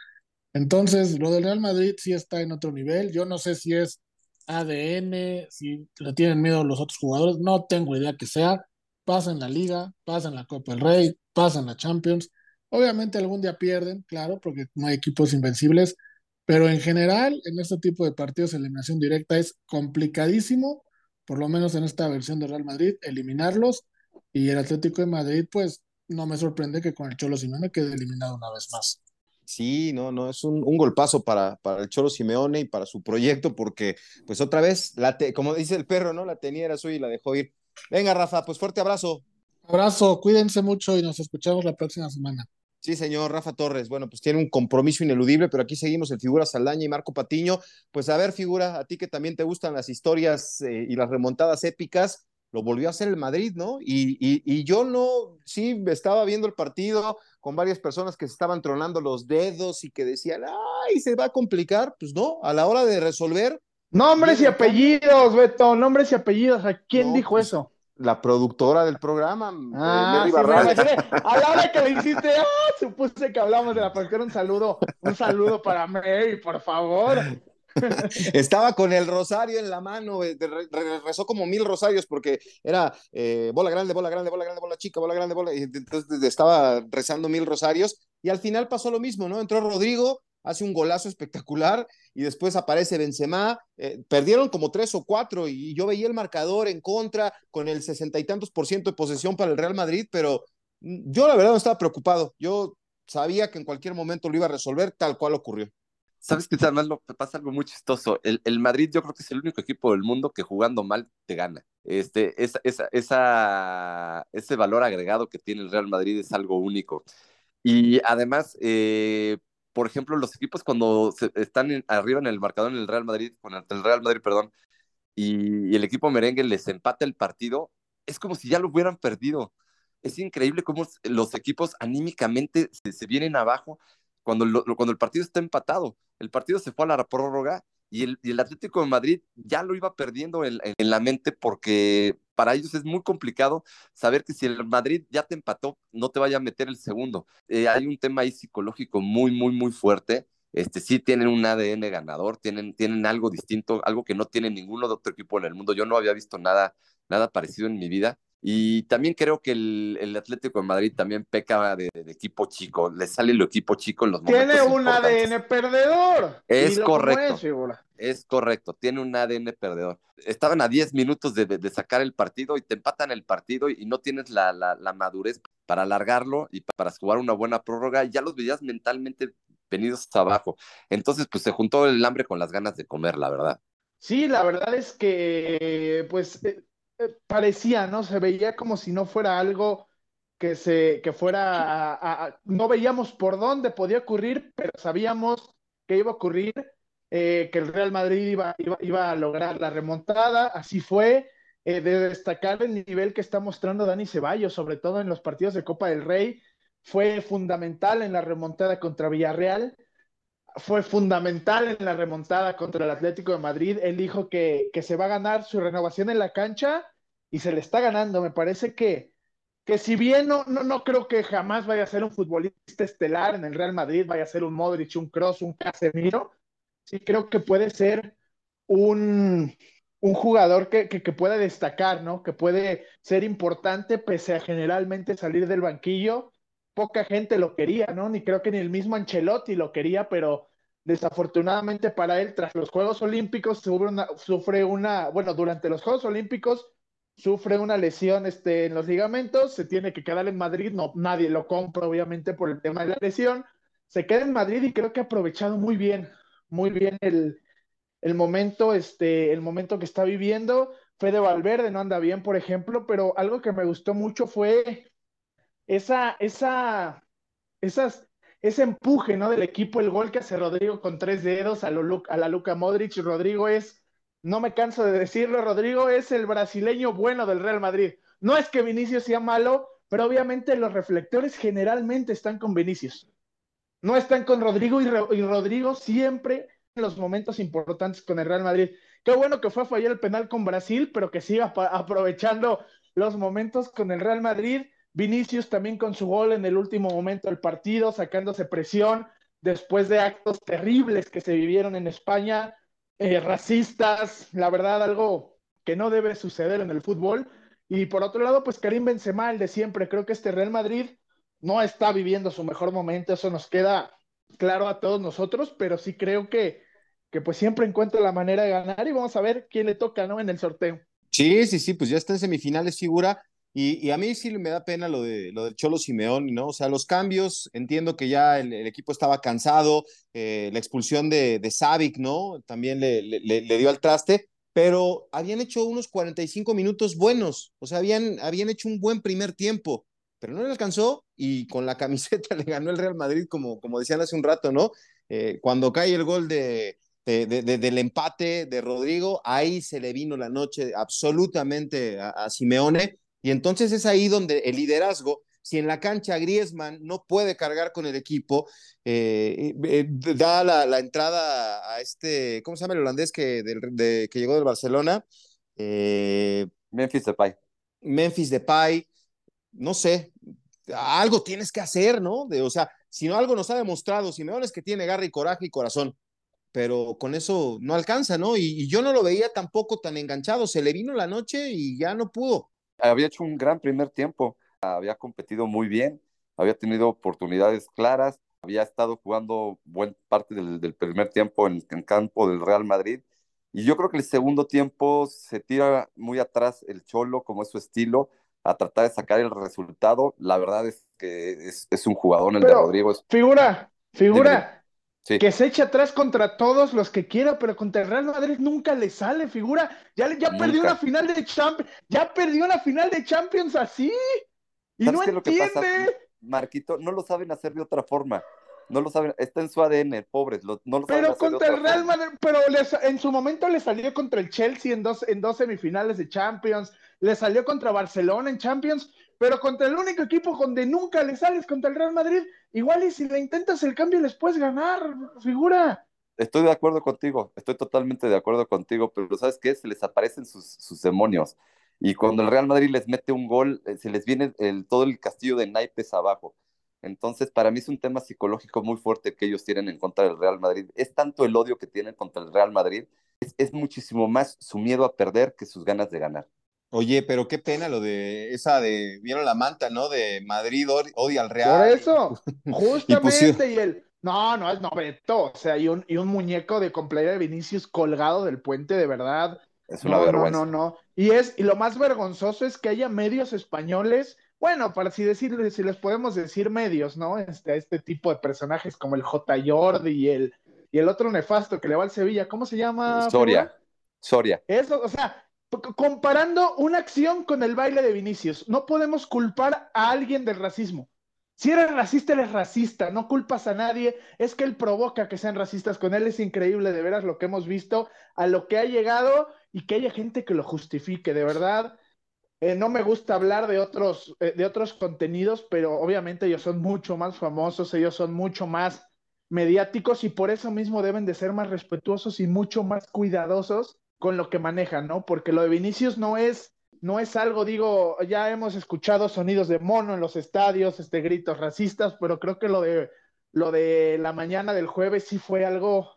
Entonces, lo del Real Madrid sí está en otro nivel. Yo no sé si es ADN, si le tienen miedo los otros jugadores, no tengo idea que sea. Pasan la liga, pasan la Copa del Rey, pasan la Champions. Obviamente algún día pierden, claro, porque no hay equipos invencibles, pero en general en este tipo de partidos eliminación directa es complicadísimo, por lo menos en esta versión de Real Madrid, eliminarlos y el Atlético de Madrid pues no me sorprende que con el Cholo Simeone quede eliminado una vez más. Sí, no, no, es un, golpazo para, para el Cholo Simeone y para su proyecto, porque pues otra vez, la como dice el perro, ¿no? La tenía era suya y la dejó ir. Venga, Rafa, pues fuerte abrazo. Abrazo, cuídense mucho y nos escuchamos la próxima semana. Sí, señor Rafa Torres. Bueno, pues tiene un compromiso ineludible, pero aquí seguimos el figura Saldaña y Marco Patiño. Pues a ver, figura, a ti que también te gustan las historias eh, y las remontadas épicas, lo volvió a hacer el Madrid, ¿no? Y, y, yo no, sí, estaba viendo el partido con varias personas que se estaban tronando los dedos y que decían, ay, se va a complicar. Pues no, a la hora de resolver. Nombres y apellidos, Beto, nombres y apellidos. ¿A quién dijo pues, eso? La productora del programa, ah, sí, A la hora que le hiciste, ah, supuse que hablamos de la productora. Un saludo, un saludo para Mary, por favor. Estaba con el rosario en la mano, eh, rezó como mil rosarios porque era eh, bola grande, bola grande, bola grande, bola chica, bola grande, bola. Y entonces estaba rezando mil rosarios y al final pasó lo mismo, ¿no? Entró Rodrigo, hace un golazo espectacular y después aparece Benzema. Eh, perdieron como tres o cuatro y yo veía el marcador en contra con el sesenta y tantos por ciento de posesión para el Real Madrid, pero mm, yo la verdad no estaba preocupado. Yo sabía que en cualquier momento lo iba a resolver tal cual ocurrió. ¿Sabes qué? Además, pasa algo muy chistoso. El, el, Madrid, yo creo que es el único equipo del mundo que jugando mal te gana. Este, esa, esa, ese valor agregado que tiene el Real Madrid es algo único. Y además, eh, por ejemplo, los equipos cuando están arriba en el marcador en el Real Madrid, con el, Real Madrid, perdón, y, el equipo merengue les empata el partido, es como si ya lo hubieran perdido. Es increíble cómo los equipos anímicamente se, se vienen abajo cuando, cuando el partido está empatado. El partido se fue a la prórroga y el, y el Atlético de Madrid ya lo iba perdiendo en, en, la mente porque para ellos es muy complicado saber que si el Madrid ya te empató, no te vaya a meter el segundo. Eh, hay un tema ahí psicológico muy, muy, muy fuerte. Este, sí tienen un ADN ganador, tienen, tienen algo distinto, algo que no tiene ninguno de otro equipo en el mundo. Yo no había visto nada, nada parecido en mi vida. Y también creo que el, Atlético de Madrid también peca de, equipo chico, le sale el equipo chico en los momentos Tiene un ADN perdedor. Es correcto. Es, correcto, tiene un ADN perdedor. Estaban a 10 minutos de, sacar el partido y te empatan el partido y, no tienes la, la, madurez para alargarlo y para jugar una buena prórroga. Ya los veías mentalmente venidos abajo. Entonces, pues se juntó el hambre con las ganas de comer, la verdad. Sí, la verdad es que, pues, eh, parecía, ¿no? Se veía como si no fuera algo que se, que fuera, no veíamos por dónde podía ocurrir, pero sabíamos que iba a ocurrir, eh, que el Real Madrid iba, iba, a lograr la remontada, así fue, eh, de destacar el nivel que está mostrando Dani Ceballos, sobre todo en los partidos de Copa del Rey, fue fundamental en la remontada contra Villarreal, fue fundamental en la remontada contra el Atlético de Madrid. Él dijo que, que, se va a ganar su renovación en la cancha y se le está ganando. Me parece que, que si bien no, no, no creo que jamás vaya a ser un futbolista estelar en el Real Madrid, vaya a ser un Modric, un Cross, un Casemiro, sí creo que puede ser un, un jugador que, que, que pueda destacar, ¿no? Que puede ser importante pese a generalmente salir del banquillo poca gente lo quería, ¿no? Ni creo que ni el mismo Ancelotti lo quería, pero desafortunadamente para él, tras los Juegos Olímpicos, sufre una, sufre una bueno, durante los Juegos Olímpicos sufre una lesión este, en los ligamentos, se tiene que quedar en Madrid, no, nadie lo compra obviamente por el tema de la lesión, se queda en Madrid y creo que ha aprovechado muy bien, muy bien el, el momento, este, el momento que está viviendo. Fede Valverde no anda bien, por ejemplo, pero algo que me gustó mucho fue esa, esa, esas, ese empuje ¿no? del equipo, el gol que hace Rodrigo con tres dedos a, a la Luca Modric. Rodrigo es, no me canso de decirlo, Rodrigo es el brasileño bueno del Real Madrid. No es que Vinicius sea malo, pero obviamente los reflectores generalmente están con Vinicius. No están con Rodrigo y, y Rodrigo siempre en los momentos importantes con el Real Madrid. Qué bueno que fue a fallar el penal con Brasil, pero que siga aprovechando los momentos con el Real Madrid Vinicius también con su gol en el último momento del partido, sacándose presión después de actos terribles que se vivieron en España. eh, racistas, la verdad, algo que no debe suceder en el fútbol. Y por otro lado, pues Karim Benzema, el de siempre, creo que este Real Madrid no está viviendo su mejor momento, eso nos queda claro a todos nosotros, pero sí creo que, que pues siempre encuentra la manera de ganar y vamos a ver quién le toca, ¿no? En el sorteo. Sí, sí, sí, pues ya está en semifinales figura. Y, a mí sí me da pena lo, de, lo del Cholo Simeón, ¿no? O sea, los cambios, entiendo que ya el, equipo estaba cansado, eh, la expulsión de, de Savic, ¿no? También le, le, dio al traste, pero habían hecho unos 45 minutos buenos, o sea, habían, habían hecho un buen primer tiempo, pero no le alcanzó y con la camiseta le ganó el Real Madrid, como, como decían hace un rato, ¿no? Eh, cuando cae el gol de, del empate de Rodrigo, ahí se le vino la noche absolutamente a, Simeone. Y entonces es ahí donde el liderazgo, si en la cancha Griezmann no puede cargar con el equipo, eh, eh, da la, entrada a este, ¿cómo se llama el holandés que, que llegó del Barcelona? Memphis Depay. Memphis Depay, no sé, algo tienes que hacer, ¿no? De, o sea, si no algo nos ha demostrado Simeone es que tiene garra y coraje y corazón pero con eso no alcanza, ¿no? Y, yo no lo veía tampoco tan enganchado, se le vino la noche y ya no pudo. Había hecho un gran primer tiempo, había competido muy bien, había tenido oportunidades claras, había estado jugando buena parte del, primer tiempo en, en, campo del Real Madrid. Y yo creo que el segundo tiempo se tira muy atrás el Cholo, como es su estilo, a tratar de sacar el resultado. La verdad es que es, un jugador el de Rodrigo. Figura, figura. Que se eche atrás contra todos los que quiera, pero contra el Real Madrid nunca le sale, figura. Ya, ya perdió una final de Champions, ya perdió una final de Champions así. Y no entiende. Marquito, no lo saben hacer de otra forma. No lo saben, está en su ADN, pobres, no lo Pero contra el Real Madrid, pero en su momento le salió contra el Chelsea en dos, en dos semifinales de Champions, le salió contra Barcelona en Champions, pero contra el único equipo donde nunca le sales contra el Real Madrid, igual y si le intentas el cambio les puedes ganar, figura. Estoy de acuerdo contigo, estoy totalmente de acuerdo contigo, pero ¿sabes qué? Se les aparecen sus, demonios. Y cuando el Real Madrid les mete un gol, eh, se les viene el, todo el castillo de naipes abajo. Entonces, para mí es un tema psicológico muy fuerte que ellos tienen en contra del Real Madrid. Es tanto el odio que tienen contra el Real Madrid, es muchísimo más su miedo a perder que sus ganas de ganar. Oye, pero qué pena lo de esa de, vieron la manta, ¿no? De Madrid odia al Real. Por eso, justamente, y, el, no, no es noveto, o sea, y un, y un muñeco de cumpleaños de Vinicius colgado del puente, de verdad. Es una vergüenza. No, no, no. Y es, y lo más vergonzoso es que haya medios españoles, bueno, para así decirles, si les podemos decir medios, ¿no? Este, este tipo de personajes como el J. Jordi y el, y el otro nefasto que le va al Sevilla, ¿cómo se llama? Soria. Soria. Eso, o sea, comparando una acción con el baile de Vinicius, no podemos culpar a alguien del racismo. Si eres racista, eres racista, no culpas a nadie, es que él provoca que sean racistas con él, es increíble de veras lo que hemos visto, a lo que ha llegado y que haya gente que lo justifique, de verdad. Eh, no me gusta hablar de otros, eh, de otros contenidos, pero obviamente ellos son mucho más famosos, ellos son mucho más mediáticos y por eso mismo deben de ser más respetuosos y mucho más cuidadosos con lo que manejan, ¿no? Porque lo de Vinicius no es, no es algo, digo, ya hemos escuchado sonidos de mono en los estadios, este, gritos racistas, pero creo que lo de, lo de la mañana del jueves sí fue algo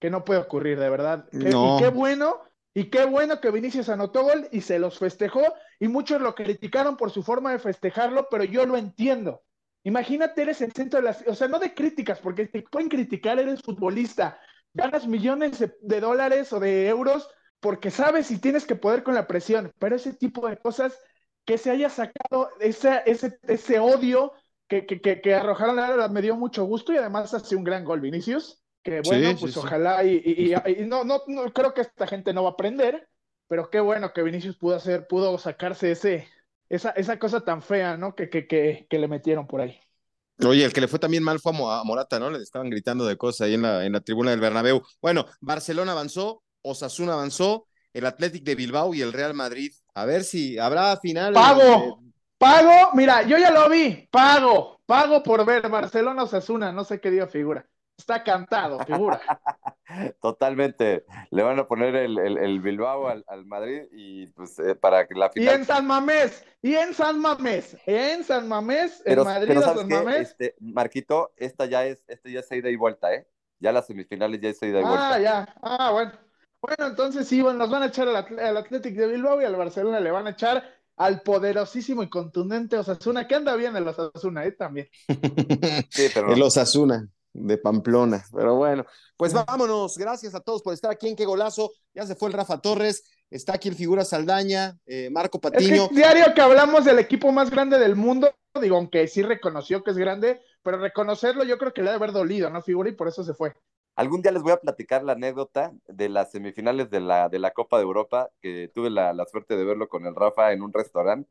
que no puede ocurrir, de verdad. Y qué bueno, y qué bueno que Vinicius anotó gol y se los festejó, y muchos lo criticaron por su forma de festejarlo, pero yo lo entiendo. Imagínate, eres el centro de las, o sea, no de críticas, porque te pueden criticar, eres futbolista, ganas millones de dólares o de euros porque sabes si tienes que poder con la presión, pero ese tipo de cosas que se haya sacado ese, ese, ese odio que, que, que, arrojaron me dio mucho gusto y además hace un gran gol Vinicius, que bueno, pues ojalá y, y, no, no, no, creo que esta gente no va a aprender, pero qué bueno que Vinicius pudo hacer, pudo sacarse ese, esa, esa cosa tan fea, ¿no? Que, que, que, que le metieron por ahí. Oye, el que le fue también mal fue a Morata, ¿no? Le estaban gritando de cosas ahí en la, en la tribuna del Bernabéu. Bueno, Barcelona avanzó, Osasuna avanzó, el Athletic de Bilbao y el Real Madrid. A ver si habrá final. Pago, pago, mira, yo ya lo vi, pago, pago por ver Barcelona Osasuna, no sé qué día figura. Está cantado, figura. Totalmente. Le van a poner el, Bilbao al, Madrid y pues eh, para que la final. Y en San Mamés, y en San Mamés, en San Mamés, en Madrid San Mamés. Este, Marquito, esta ya es, esta ya es ida y vuelta, ¿eh? Ya las semifinales ya es ida y vuelta. Ah, ya, ah, bueno. Bueno, entonces sí, bueno, nos van a echar al, al Athletic de Bilbao y al Barcelona le van a echar al poderosísimo y contundente Osasuna, que anda bien el Osasuna, ¿eh? También. Sí, pero... El Osasuna de Pamplona. Pero bueno, pues vámonos. Gracias a todos por estar aquí en Qué Golazo. Ya se fue el Rafa Torres, está aquí el Figura Saldaña, eh, Marco Patiño. diario que hablamos del equipo más grande del mundo, digo, aunque sí reconoció que es grande, pero reconocerlo yo creo que le debe haber dolido, ¿no, Figura? Y por eso se fue. Algún día les voy a platicar la anécdota de las semifinales de la, de la Copa de Europa, que tuve la, la suerte de verlo con el Rafa en un restaurante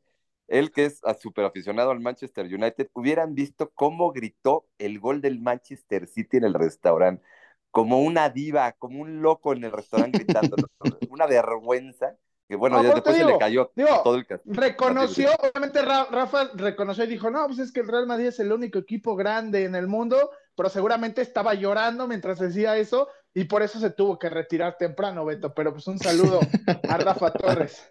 él que es súper aficionado al Manchester United, hubieran visto cómo gritó el gol del Manchester City en el restaurante, como una diva, como un loco en el restaurante gritando, una vergüenza. Que bueno, ya después se le cayó todo el castigo. Reconoció, obviamente Rafa reconoció y dijo, no, pues es que el Real Madrid es el único equipo grande en el mundo, pero seguramente estaba llorando mientras decía eso y por eso se tuvo que retirar temprano, Beto. Pero pues un saludo a Rafa Torres.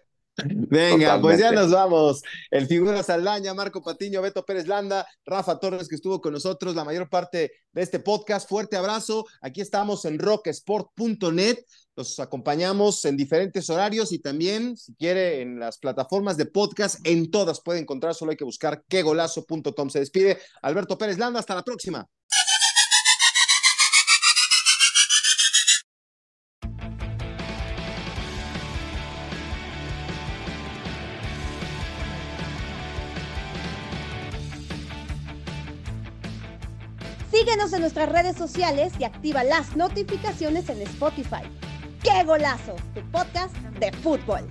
Venga, pues ya nos vamos. El figura Saldaña, Marco Patiño, Beto Pérez Landa, Rafa Torres, que estuvo con nosotros la mayor parte de este podcast. Fuerte abrazo. Aquí estamos en rocksport.net. Los acompañamos en diferentes horarios y también, si quiere, en las plataformas de podcast, en todas puede encontrar. Solo hay que buscar quegolazo.com. Se despide Alberto Pérez Landa. Hasta la próxima. Síguenos en nuestras redes sociales y activa las notificaciones en Spotify. ¡Qué golazo! Tu podcast de fútbol.